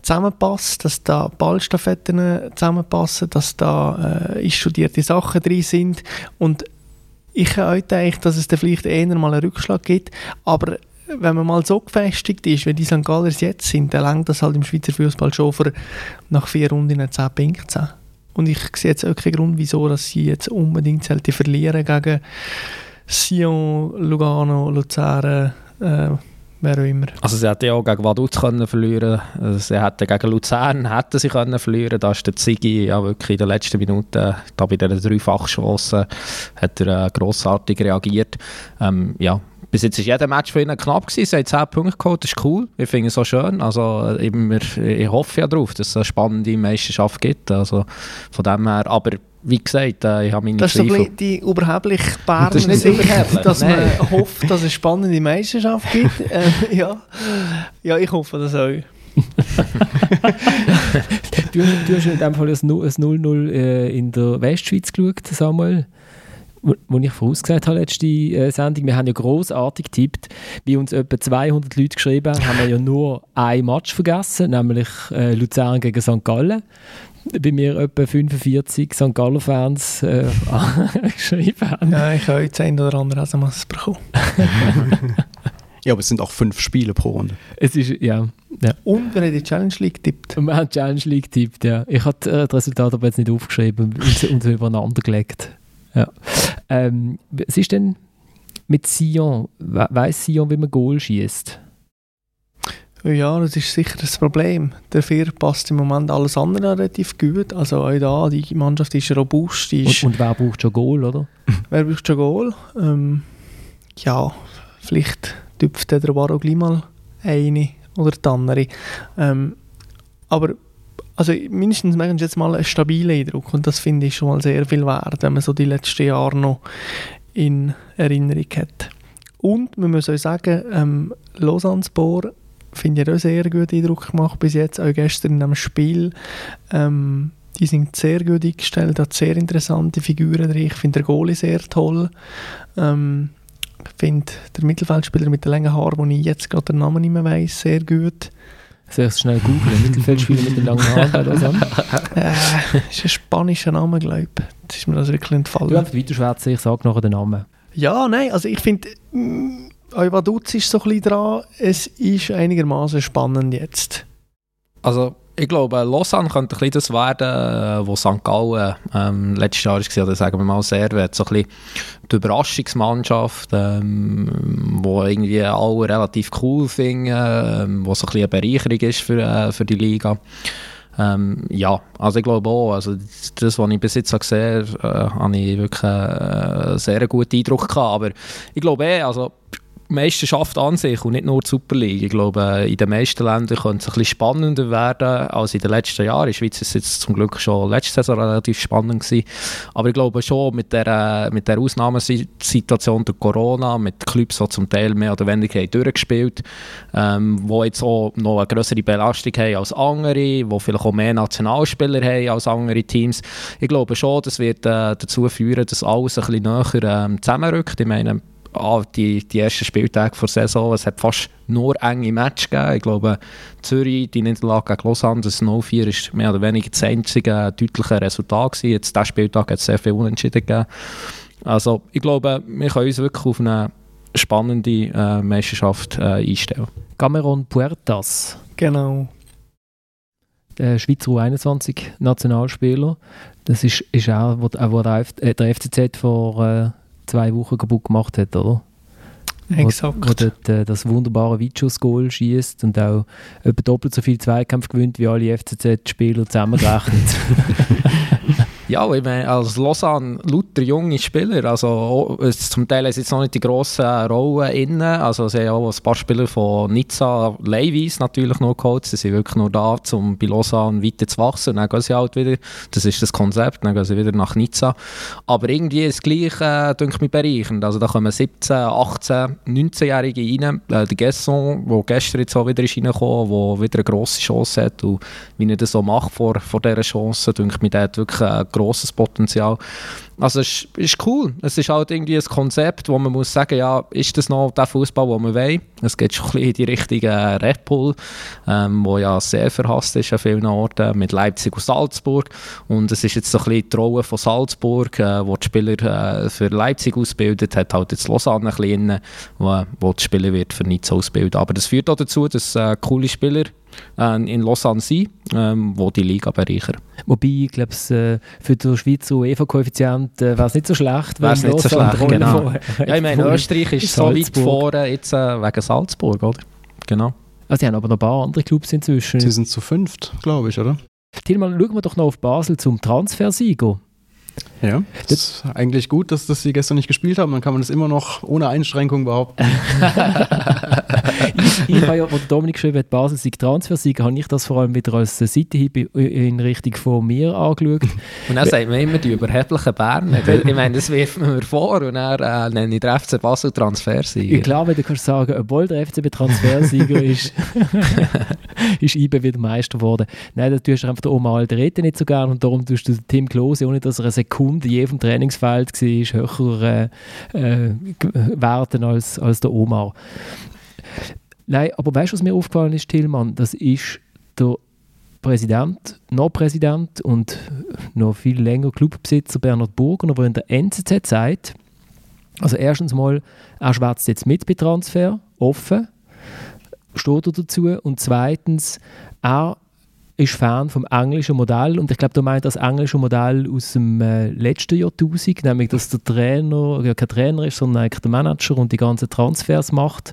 zusammenpasst, dass da Ballstaffetten zusammenpassen, dass da äh, studierte Sachen drin sind und ich habe gedacht, dass es dann vielleicht eher mal einen Rückschlag gibt, aber wenn man mal so gefestigt ist, wie die St. Gallers jetzt sind, dann langt das halt im Schweizer Fußball schon für nach vier Runden 10 Punkte Und ich sehe jetzt auch keinen Grund, wieso dass sie jetzt unbedingt verlieren gegen Sion, Lugano, Luzern, äh, wer auch immer. Also sie hätten ja auch gegen Vaduz können verlieren also Sie hätten gegen Luzern hätten sie können verlieren Da ist der Ziggy ja wirklich in den letzten Minuten, da bei den Dreifachchancen, hat er äh, grossartig reagiert. Ähm, ja, bis jetzt war jeder Match für ihn knapp gewesen. Sie haben 10 Punkte geholt, das ist cool. Ich finde es so schön. Also, ich hoffe ja darauf, dass es eine spannende Meisterschaft gibt. Also, von dem her, aber wie gesagt, äh, ich habe meine Das ist so ein die überheblich Berner Sicht, dass Nein. man hofft, dass es eine spannende Meisterschaft gibt. äh, ja. ja, ich hoffe das auch. du, du, hast in dem Fall ein 0-0 äh, in der Westschweiz geschaut, Samuel. Wo ich vorausgesagt habe, letzte äh, Sendung, wir haben ja großartig getippt. Wie uns etwa 200 Leute geschrieben haben, haben wir ja nur ein Match vergessen, nämlich äh, Luzern gegen St. Gallen bei mir etwa 45 St. Gallen-Fans äh, geschrieben haben. Ja, ich habe jetzt ein oder andere SMS bekommen. ja, aber es sind auch fünf Spiele pro Runde. Es ist, ja. ja. Und wir haben die Challenge League getippt. wir haben die Challenge League getippt, ja. Ich habe das Resultat aber jetzt nicht aufgeschrieben und, und übereinander gelegt. Ja. Ähm, was ist denn mit Sion? Weiß Sion, wie man Goal schießt? Ja, das ist sicher das Problem. Dafür passt im Moment alles andere relativ gut. Also auch da, die Mannschaft ist robust. Ist und, und, wer braucht schon Goal, oder? wer braucht schon Goal? Ähm, ja, vielleicht tüpft der Barro gleich mal eine oder die andere. Ähm, aber also mindestens machen sie jetzt mal einen stabilen Eindruck und das finde ich schon mal sehr viel wert, wenn man so die letzten Jahre noch in Erinnerung hat. Und man muss auch sagen, ähm, Lausanne-Spor finde ich, auch sehr guten Eindruck gemacht bis jetzt, auch gestern in einem Spiel. Ähm, die sind sehr gut eingestellt, hat sehr interessante Figuren drin. Ich finde den Goalie sehr toll. Ähm, ich finde der Mittelfeldspieler mit den langen Haaren, wo ich jetzt gerade den Namen nicht mehr weiss, sehr gut. Soll ich es schnell googeln? Mittelfeldspieler mit den langen Haaren Lausanne? äh, ist ein spanischer Name, glaube ich. Das ist mir das wirklich entfallen. Du einfach weiter ich sage nachher den Namen. Ja, nein, also ich finde... Mm, Euwaduz ist so ein bisschen dran. Es ist einigermaßen spannend jetzt. Also, ich glaube, Lausanne könnte ein bisschen das werden, wo St. Gallen ähm, letztes Jahr war, oder sagen wir mal Servet. So ein bisschen die Überraschungsmannschaft, ähm, wo irgendwie alle relativ cool finden, ähm, wo so ein bisschen eine Bereicherung ist für, äh, für die Liga. Ähm, ja, also ich glaube auch, also das, was ich bis jetzt gesehen habe, äh, habe ich wirklich äh, einen sehr guten Eindruck gehabt, aber ich glaube eh, also Meisterschaft an sich und nicht nur die Super League. Ich glaube, in den meisten Ländern könnte es ein bisschen spannender werden als in den letzten Jahren. In der Schweiz ist es zum Glück schon letzte Saison relativ spannend gewesen. Aber ich glaube schon mit der, mit der Ausnahmesituation durch Corona, mit Clubs, die zum Teil mehr oder weniger durchgespielt haben, ähm, die jetzt auch noch eine größere Belastung haben als andere, die vielleicht auch mehr Nationalspieler haben als andere Teams. Ich glaube schon, das wird äh, dazu führen, dass alles ein bisschen näher ähm, zusammenrückt. Ich meine, ah, die, die ersten Spieltage der Saison, es hat fast nur enge Matches gegeben. Ich glaube, Zürich, die Niederlage gegen Lausanne, das 0-4 ist mehr oder weniger das einzige deutliche Resultat gewesen. Jetzt, diesen Spieltag hat es sehr viel Unentschieden gegeben. Also, ich glaube, wir können uns wirklich auf eine spannende äh, Meisterschaft äh, einstellen. Cameron Puertas. Genau. Der Schweizer U21-Nationalspieler. Das ist, ist auch, wo, wo der, äh, der FCZ vor äh, zwei Wochen kaputt gemacht hat, oder? Exakt. Wo, wo dort, äh, das wunderbare Vichos-Goal schießt und auch etwa doppelt so viel Zweikampf gewinnt wie alle FCZ-Spieler zusammengerechnet. Ja, ich meine, als Lausanne lauter junge Spieler, also zum Teil sie jetzt noch nicht die grossen Rollen innen, also sie haben auch ein paar Spieler von Nizza leihweise natürlich noch geholt, sie sind wirklich nur da, um bei Lausanne weiter zu wachsen, dann gehen sie halt wieder, das ist das Konzept, dann gehen sie wieder nach Nizza, aber irgendwie ist es gleich, äh, denke ich, bereichernd, also da kommen 17, 18, 19-Jährige rein, äh, der Gesson, der gestern jetzt auch wieder ist reingekommen, der wieder eine grosse Chance hat. Und wie er das so macht vor, vor dieser Chance, denke ich, der hat wirklich grosses Potenzial. Also es ist, cool. Es ist halt irgendwie ein Konzept, wo man muss sagen, ja, ist das noch der Fußball, den wir wollen? Es geht schon ein bisschen in die Richtige Red Bull, ähm, wo ja sehr verhasst ist an vielen Orten, mit Leipzig und Salzburg. Und es ist jetzt so ein bisschen die Rolle von Salzburg, äh, wo die Spieler äh, für Leipzig ausbildet, hat halt jetzt Lausanne ein bisschen, wo, wo die Spieler wird für Nizza ausbilden. Aber das führt auch dazu, dass äh, coole Spieler äh, in Lausanne sind, ähm, wo die Liga bereichern. Wobei, ich glaube, äh, für den Schweizer UEFA-Koeffizient äh, wäre es nicht so schlecht. Wäre es nicht so schlecht, genau. ja, ich meine, Österreich ist so weit vorne, jetzt äh, wegen Salzburg, oder? Genau. Also, sie haben aber noch ein paar andere Clubs inzwischen. Sie sind zu fünft, glaube ich, oder? Tilman, schauen wir doch noch auf Basel zum Transfersieger. Ja, das ist eigentlich gut, dass, dass sie gestern nicht gespielt haben. Dann kann man das immer noch ohne Einschränkung behaupten. ich, ich habe ja, als Dominik geschrieben hat, Basel sei Transfersieger, habe ich das vor allem wieder als Seitenhieb in Richtung von mir angeschaut. Und dann sagt man immer die überheblichen Berner. Ich meine, das wirft man mir vor und dann äh, nenne ich den FC Basel Transfersieger. Ja, klar, wenn du kannst sagen, obwohl der FCB Transfersieger ist, ist IBE wieder Meister geworden. Nein, da tust du einfach den Omar Alderete nicht so gerne und darum tust du Tim Klose, ohne dass er eine Sekunde je vom Trainingsfeld war, höher äh, äh, werden als, als der Omar. Nein, aber weißt du, was mir aufgefallen ist, Tillmann? Das ist der Präsident, noch Präsident und noch viel länger Clubbesitzer Bernhard Burger, der in der NZZ sagt, also erstens mal, er schwätzt jetzt mit bei Transfer, offen, steht er dazu, und zweitens, er ist Fan vom englischen Modell. Und ich glaube, du meinst das englische Modell aus dem äh, letzten Jahrtausend, nämlich dass der Trainer ja kein Trainer ist, sondern eigentlich der Manager und die ganzen Transfers macht.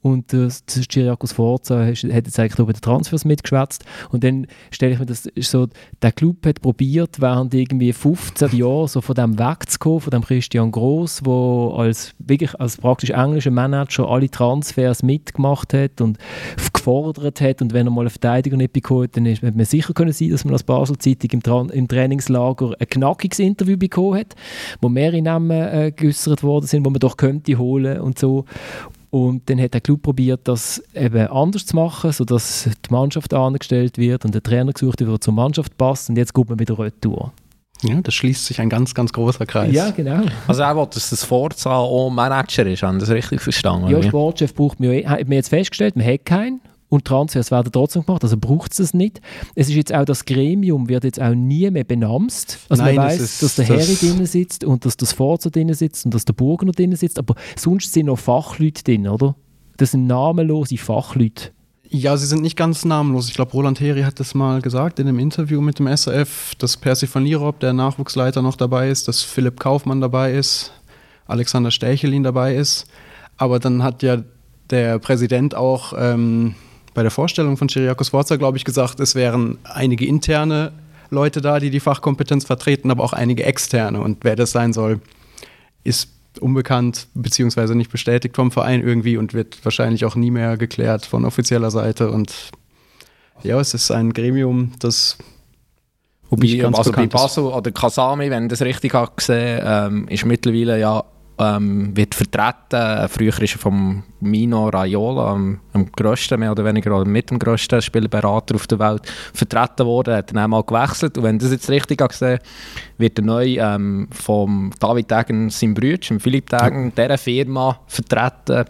Und äh, das ist Giriakos Forza hat jetzt eigentlich über die Transfers mitgeschwätzt. Und dann stelle ich mir das ist so, der Club hat probiert während irgendwie 15 Jahren so von dem wegzukommen, von dem Christian Gross, wo als wirklich als praktisch englischer Manager alle Transfers mitgemacht hat und gefordert hat. Und wenn er mal einen Verteidiger nicht bekommen hat, dann dann hätte man sicher können sein, dass man als Basel-Zeitung im, Tra im Trainingslager ein knackiges Interview bekommen hat, wo mehrere Namen äh, geäußert worden sind, wo man doch könnte holen und so. Und dann hat der Club probiert, das eben anders zu machen, sodass die Mannschaft angestellt wird und der Trainer gesucht wird, der zur Mannschaft passt. Und jetzt geht man wieder retour. Ja, das schließt sich ein ganz, ganz großer Kreis. Ja, genau. Also er will, dass das Forza auch Manager ist, haben das richtig verstanden? Ja, Sportchef braucht man, hat man jetzt festgestellt, man hat keinen und Transfers werden trotzdem gemacht, also braucht es das nicht. Es ist jetzt auch das Gremium wird jetzt auch nie mehr benamst. Also Nein, man weiß, dass der Heri drin sitzt und dass das Forza drin sitzt und dass der Burgener drin sitzt, aber sonst sind noch Fachleute drin, oder? Das sind namenlose Fachleute. Ja, sie sind nicht ganz namenlos. Ich glaube, Roland Heri hat das mal gesagt in einem Interview mit dem SRF, dass Percy van Lierop, der Nachwuchsleiter, noch dabei ist, dass Philipp Kaufmann dabei ist, Alexander Stechelin dabei ist. Aber dann hat ja der Präsident auch ähm, bei der Vorstellung von Chiriakos Forza, glaube ich, gesagt, es wären einige interne Leute da, die die Fachkompetenz vertreten, aber auch einige externe. Und wer das sein soll, ist unbekannt beziehungsweise nicht bestätigt vom Verein irgendwie und wird wahrscheinlich auch nie mehr geklärt von offizieller Seite. Und ja, es ist ein Gremium, das Wobei, also bei Basel oder Kasami, wenn ich das richtig habe gesehen, ähm, ist mittlerweile ja ähm, wird vertreten. Früher ist er vom Mino Raiola, am, am grössten, mehr oder weniger, oder mit dem grössten Spielberater auf der Welt, vertreten worden. Er hat dann einmal gewechselt. Und wenn ich das jetzt richtig gesehen wird er neu ähm, vom David Degen, seinem Bruder, Philipp Degen, dieser Firma vertreten.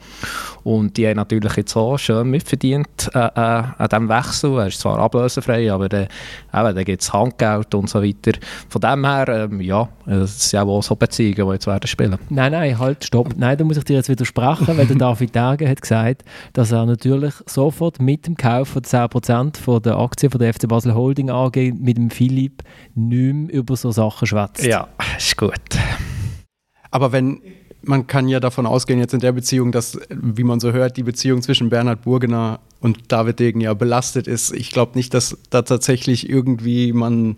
Und die haben natürlich jetzt auch schön mitverdient äh, äh, an diesem Wechsel. Er ist zwar ablösefrei, aber dann, da gibt es Handgeld und so weiter. Von dem her, ähm, ja, es sind auch so Beziehungen, die jetzt werden spielen. Nein, nein, halt, stopp. Nein, da muss ich dir jetzt widersprechen, weil der David Tage hat gesagt, dass er natürlich sofort mit dem Kauf von 10% von der Aktie von der FC Basel Holding AG mit dem Philipp nicht mehr über so Sachen schwätzt. Ja, ist gut. Aber wenn man kann ja davon ausgehen, jetzt in der Beziehung, dass, wie man so hört, die Beziehung zwischen Bernhard Burgener und David Degen ja belastet ist. Ich glaube nicht, dass da tatsächlich irgendwie man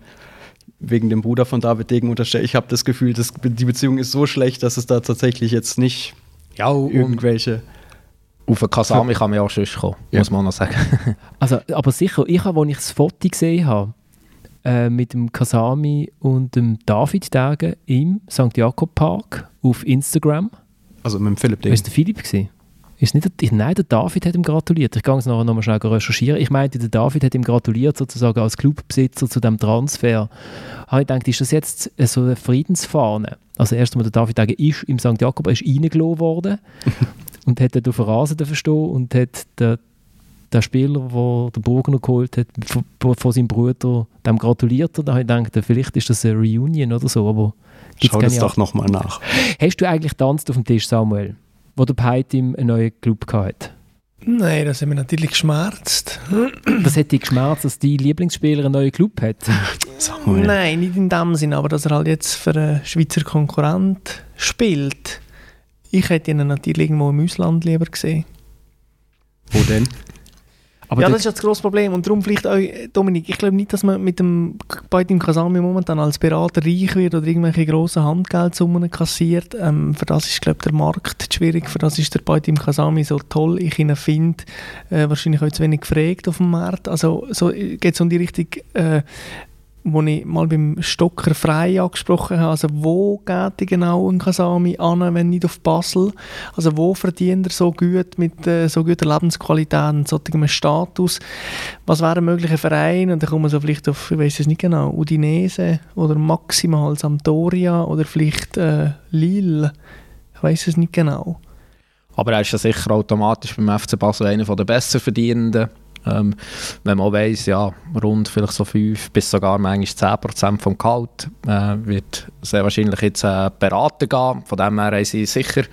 wegen dem Bruder von David Degen unterstellt. Ich habe das Gefühl, dass die Beziehung ist so schlecht, dass es da tatsächlich jetzt nicht Ja, und irgendwelche. Auf den Kasami kann man ja auch sonst kommen, Ja. muss man noch sagen. Also, aber sicher, ich habe, als ich das Foto gesehen habe, äh, mit dem Kasami und dem David Degen im St. Jakob Park auf Instagram. Also mit dem Philipp War Degen. es der Philipp? Gewesen? Ist nicht der, nein, der David hat ihm gratuliert. Ich gehe es nachher nochmal schnell recherchieren. Ich meinte, der David hat ihm gratuliert, sozusagen als Clubbesitzer zu dem Transfer. Habe ich gedacht, ist das jetzt so eine Friedensfahne? Also erst einmal, der David Degen ist im St. Jakob, er ist reingelassen worden und hat dort auf den Rasen stehen und hat der, der Spieler, der der Burgener geholt hat, von, von seinem Bruder, dem gratuliert. Und da habe ich gedacht, vielleicht ist das eine Reunion oder so, aber gibt's Schau das doch nochmal nach. Hast du eigentlich tanzt auf dem Tisch, Samuel? Wo der Peitim einen neuen Club hatte? Nein, das hat mich natürlich geschmerzt. Was hat dich geschmerzt, dass dein Lieblingsspieler einen neuen Club hat? Samuel. Nein, nicht in dem Sinn, aber dass er halt jetzt für einen Schweizer Konkurrent spielt. Ich hätte ihn natürlich irgendwo im Ausland lieber gesehen. Wo denn? Aber ja, das ist ja das grosse Problem. Und darum vielleicht auch, Dominik, ich glaube nicht, dass man mit dem bei dem Kasami momentan als Berater reich wird oder irgendwelche grossen Handgeldsummen kassiert. Ähm, für das ist, glaube ich, der Markt schwierig. Für das ist der bei dem Kasami so toll. Ich ihn finde, äh, wahrscheinlich auch zu wenig gefragt auf dem Markt. Also so geht es um die Richtung, äh, wo ich mal beim Stocker frei angesprochen habe. Also wo geht die genau ein Kasami an, wenn nicht auf Basel? Also wo verdient er so gut mit äh, so guter Lebensqualität und so einem Status? Was wäre ein möglicher Verein? Und dann kommen so vielleicht auf, ich weiß es nicht genau, Udinese oder maximal Sampdoria oder vielleicht äh, Lille. Ich weiß es nicht genau. Aber er ist ja sicher automatisch beim FC Basel einer der besser verdienenden. Ähm, wenn man weiss, ja, rund vielleicht so 5 bis sogar manchmal 10% vom Gehalt äh, wird sehr wahrscheinlich jetzt äh, beraten gehen. Von dem her haben sie sicher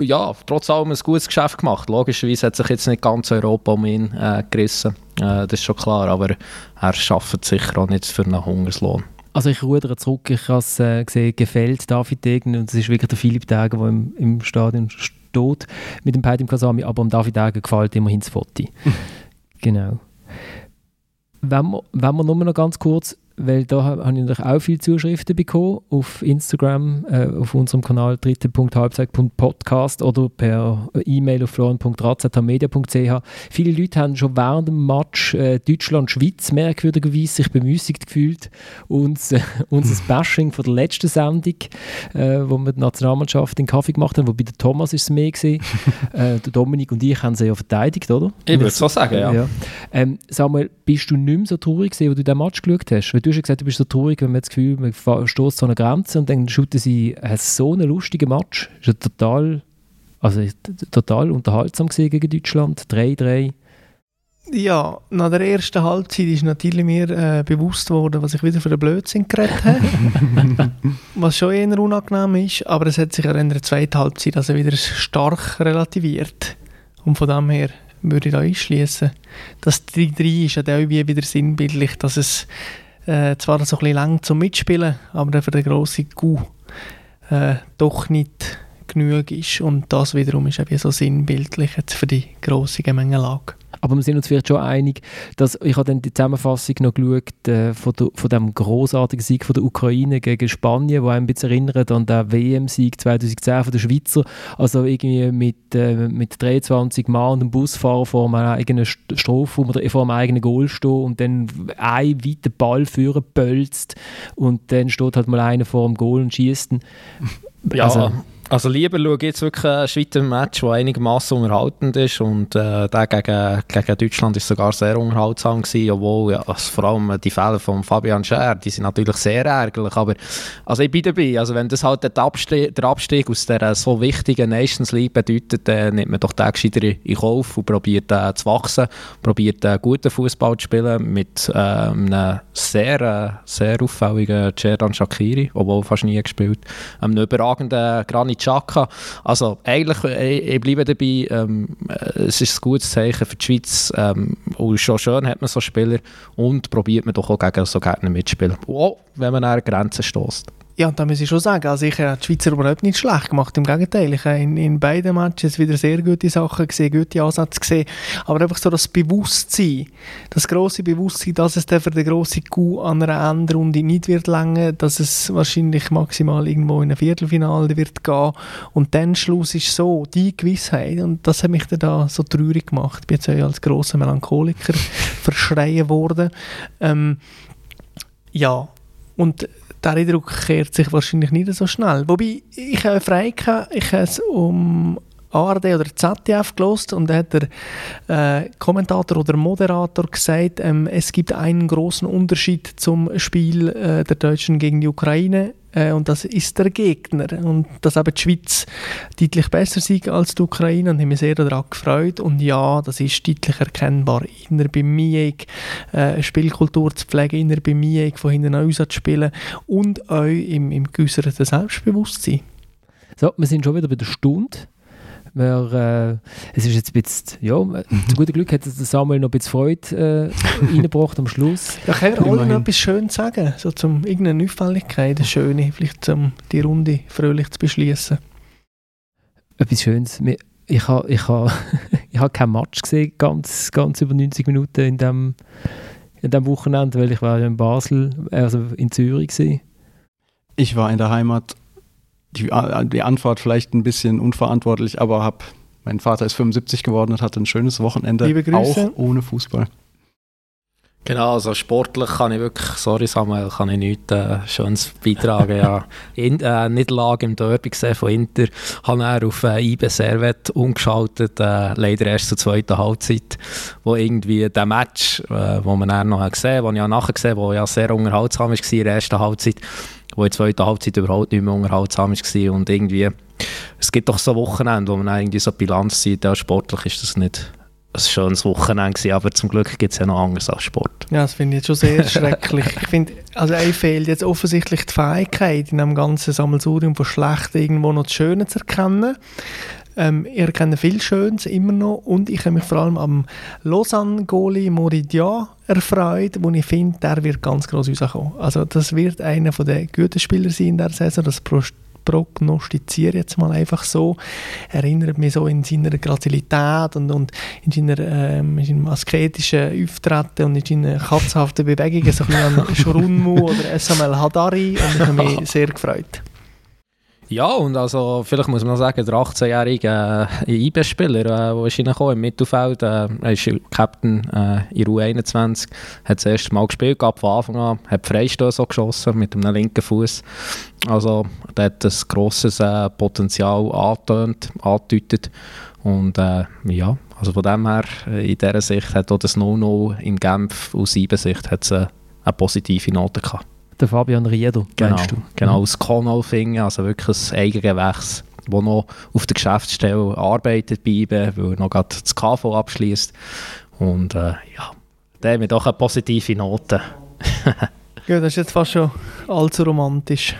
ja, trotz allem ein gutes Geschäft gemacht. Logischerweise hat sich jetzt nicht ganz Europa um ihn äh, gerissen, äh, das ist schon klar, aber er schafft sicher auch nicht für einen Hungerslohn. Also ich rudere zurück, ich habe es äh, gesehen, gefällt David Degen und es ist wirklich der Philipp Degen, der im, im Stadion steht mit dem Peitim Kasami, aber dem David Degen gefällt immerhin das Foto. genau. Wenn wir, wenn wir nur noch ganz kurz, weil da ha- habe ich natürlich auch viele Zuschriften bekommen auf Instagram, äh, auf unserem Kanal dritte.halbzeit.podcast oder per E-Mail auf florian.razatamedia.ch. Viele Leute haben schon während dem Match äh, Deutschland-Schweiz merkwürdigerweise sich bemüßigt gefühlt, uns äh, unser Bashing von der letzten Sendung, äh, wo wir die Nationalmannschaft in Kaffee gemacht haben, wobei der Thomas ist es mehr gewesen. äh, der Dominik und ich haben sie ja verteidigt, oder? Ich würde so sagen, ja. Ähm, Samuel, bist du nicht mehr so traurig gewesen, als du den Match geschaut hast? Du hast ja gesagt, du bist so traurig, wenn man das Gefühl man stößt so eine Grenze und dann shooten sie äh, so einen lustigen Match. Ist ja total, also total unterhaltsam gegen Deutschland. 3-3. Ja, nach der ersten Halbzeit ist natürlich mir äh, bewusst worden, was ich wieder für einen Blödsinn geredet habe. was schon eher unangenehm ist, aber es hat sich ja in der zweiten Halbzeit also wieder stark relativiert. Und von dem her würde ich da einschließen. Das 3-3 ist ja irgendwie wieder sinnbildlich, dass es äh, zwar so ein bisschen lang zum Mitspielen, aber für den grossen Coup äh, doch nicht genug ist. Und das wiederum ist eben so sinnbildlich jetzt für die grosse Gemengelage. Aber wir sind uns vielleicht schon einig, dass ich habe dann die Zusammenfassung noch geschaut äh, von, der, von dem großartigen Sieg von der Ukraine gegen Spanien, wo einem ein bisschen erinnert an den WM-Sieg 2010 von der Schweizer. Also irgendwie mit, äh, mit 23 Mann und einem Busfahrer vor einem eigenen St- Strafraum oder vor einem eigenen Goal stehen und dann ein weiter Ball führen pölzt und dann steht halt mal einer vor dem Goal und schießt. ihn. Ja, Also- also, lieber schaue ich jetzt wirklich ein Schweizer Match, das einigermaßen unterhaltend ist und äh, der gegen, gegen Deutschland ist sogar sehr unterhaltsam gewesen, obwohl ja, also vor allem die Fälle von Fabian Scher, die sind natürlich sehr ärgerlich, aber also ich bin dabei, also wenn das halt der Abstieg, der Abstieg aus der so wichtigen Nations League bedeutet, dann nimmt man doch den gescheiter in Kauf und probiert äh, zu wachsen, probiert äh, guten Fußball zu spielen mit äh, einem sehr, äh, sehr auffälligen Cerdan Shakiri, obwohl fast nie gespielt, einem überragenden Granit Xhaka. Also eigentlich, ich, ich bleibe dabei, ähm, äh, es ist ein gutes Zeichen für die Schweiz ähm, und schon schön hat man so Spieler und probiert man doch auch gegen so Gegner mitspielen. Auch wenn man an Grenzen stößt. Ja, da muss ich schon sagen, also ich habe die Schweizer überhaupt nicht schlecht gemacht, im Gegenteil. Ich habe in, in beiden Matches wieder sehr gute Sachen gesehen, gute Ansätze gesehen, aber einfach so das Bewusstsein, das große Bewusstsein, dass es dann für den grossen Coup an einer Endrunde nicht wird länger, dass es wahrscheinlich maximal irgendwo in ein Viertelfinale wird gehen und dann Schluss ist so, die Gewissheit und das hat mich dann da so traurig gemacht. Ich bin jetzt als grosser Melancholiker verschreien worden. Ähm, ja, und der Eindruck kehrt sich wahrscheinlich nicht so schnell. Wobei, ich habe frei gehabt, ich habe es um ARD oder ZDF gelost und da hat der äh, Kommentator oder Moderator gesagt, ähm, es gibt einen großen Unterschied zum Spiel äh, der Deutschen gegen die Ukraine und das ist der Gegner und dass eben die Schweiz deutlich besser sei als die Ukraine und ich habe mich sehr daran gefreut und ja, das ist deutlich erkennbar inner bei mir äh, Spielkultur zu pflegen, inner bei mir von hinten an zu spielen und auch im, im geäusserten Selbstbewusstsein. So, wir sind schon wieder bei der Stunde. Wir, äh, es ist jetzt ein bisschen, ja, zu gutem Glück hat Samuel noch ein bisschen Freude äh, reingebracht am Schluss. Ja, können wir alle noch etwas Schönes sagen? So zum irgendeine Auffälligkeit, eine schöne, vielleicht um die Runde fröhlich zu beschließen. Etwas Schönes. Ich habe ich ha, ich ha kein Match gesehen, ganz, ganz über 90 Minuten in dem, in dem Wochenende, weil ich war in Basel, also in Zürich war. Ich war in der Heimat die, äh, die Antwort vielleicht ein bisschen unverantwortlich, aber hab, mein Vater ist 75 geworden und hatte ein schönes Wochenende, Liebe Grüße. auch ohne Fußball. Genau, also sportlich kann ich wirklich, sorry Samuel, kann ich nichts äh, Schönes beitragen. ja. In, äh, Niederlage im Derby gesehen von Inter, habe er auf äh, IB Servet umgeschaltet, äh, leider erst zur zweiten Halbzeit, wo irgendwie der Match, äh, wo man dann noch gesehen, wo ich ja nachher gesehen, wo ja sehr unterhaltsam war in der ersten Halbzeit, wo in der zweiten Halbzeit überhaupt nicht mehr unterhaltsam war und irgendwie, es gibt doch so Wochenende, wo man irgendwie so Bilanz sieht, ja, sportlich ist das nicht ein schönes Wochenende gewesen, aber zum Glück gibt es ja noch anderes als Sport. Ja, das finde ich jetzt schon sehr schrecklich. Ich finde, also einem fehlt jetzt offensichtlich die Fähigkeit, in einem ganzen Sammelsurium von Schlechten irgendwo noch das Schöne zu erkennen. Ähm, ich erkenne viel Schönes immer noch und ich habe mich vor allem am Lausanne-Goli Moridia erfreut, wo ich finde, der wird ganz groß rauskommen. Also das wird einer der guten Spieler sein in der Saison, das prognostiziere jetzt mal einfach so. Erinnert mich so in seiner Grazilität und, und in, seiner, ähm, in seinem asketischen Auftreten und in seinen katzhaften Bewegungen, so ein bisschen an Shurunmu oder SML Hadari und ich habe mich sehr gefreut. Ja, und also vielleicht muss man noch sagen, der 18-jährige äh, IB-Spieler, äh, der ist reingekommen im Mittelfeld, äh, ist Captain äh, in U21, hat das erste Mal gespielt, ab von Anfang an, hat Freistöße geschossen mit einem linken Fuß. Also der hat ein grosses äh, Potenzial angetönt, angedeutet und äh, ja, also von dem her, äh, in dieser Sicht hat auch das No-No in Genf aus IB-Sicht äh, eine positive Note gehabt der Fabian Rieder, genau, meinst du? Genau, Mhm. aus Konolfingen, also wirklich ein Eigengewächs, der noch auf der Geschäftsstelle arbeitet bei IBE, weil er noch gerade das KV abschließt. Und äh, ja, der hat mir doch eine positive Note. Ja, das ist jetzt fast schon allzu romantisch.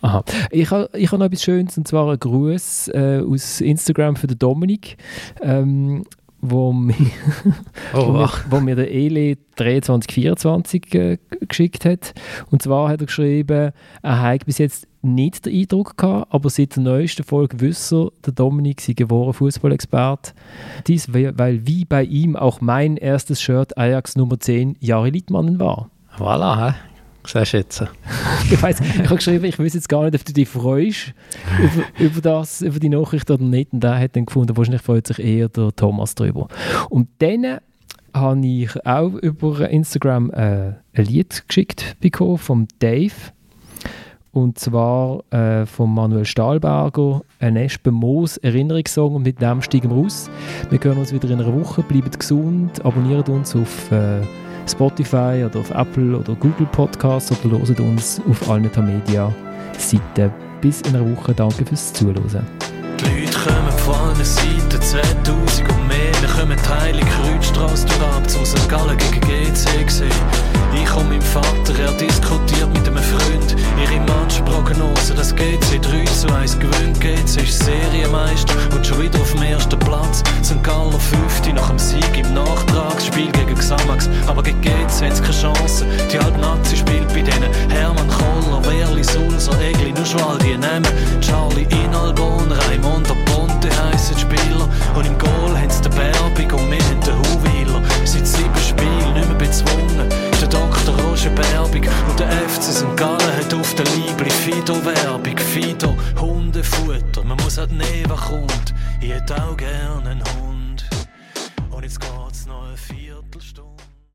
Aha. Ich habe ich ha noch etwas Schönes, und zwar einen Gruß äh, aus Instagram für den Dominik, ähm, wo, mir, wo, mir, wo mir der Ele 2324 äh, geschickt hat. Und zwar hat er geschrieben, er hat bis jetzt nicht den Eindruck gehabt, aber seit der neuesten Folge wisse er, der Dominik sei geworden Fußballexperte. Dies, weil wie bei ihm auch mein erstes Shirt Ajax Nummer 10 Jahre Littmannen war. Voilà, hä? Siehst du. Ich weiß, ich habe geschrieben, ich weiß jetzt gar nicht, ob du dich freust über, über, das, über die Nachricht oder nicht. Und der hat dann gefunden, wahrscheinlich freut sich eher der Thomas drüber. Und dann habe ich auch über Instagram äh, ein Lied geschickt bekommen vom Dave. Und zwar äh, von Manuel Stahlberger, ein Espen Moos Erinnerungssong. Und mit dem steigen wir aus. Wir hören uns wieder in einer Woche. Bleibt gesund, abonniert uns auf äh, Spotify oder auf Apple oder Google Podcasts oder hört uns auf allen Media Seiten. Bis in einer Woche. Danke fürs Zuhören. Die Leute kommen von allen Seiten, 2000 und mehr. Wir kommen Teile Heilige Kreuzstrasse durch ab, zum St. Gallen gegen GC gesehen. Ich und mein Vater, er diskutiert mit einem Freund ihre Matchprognose, das dass GC 3 zu 1 geht, sie ist Serienmeister und schon wieder auf dem ersten Platz. St. Gallen 5 nach dem Sieg im Nachtragsspiel gegen Xamax. Aber gegen GC es keine Chance. Die Halbnazi spielt bei denen Hermann Koller, Werli, Sulzer, Egli, nur schon all die Nehmen, Charlie Inalbon, Raimond, Ponte heissen die Spieler. Und im Goal haben sie den Berbig und wir haben den Hauweiler. Seit sieben Spielen nicht mehr bezwungen. Der Dr. Roger Berbig und der FC St. Gallen hat auf der Liebli Fido-Werbung. Fido, Hundefutter. Man muss halt nehmen, was kommt. Ich hätte auch gerne einen Hund. Und jetzt geht's noch eine Viertelstunde.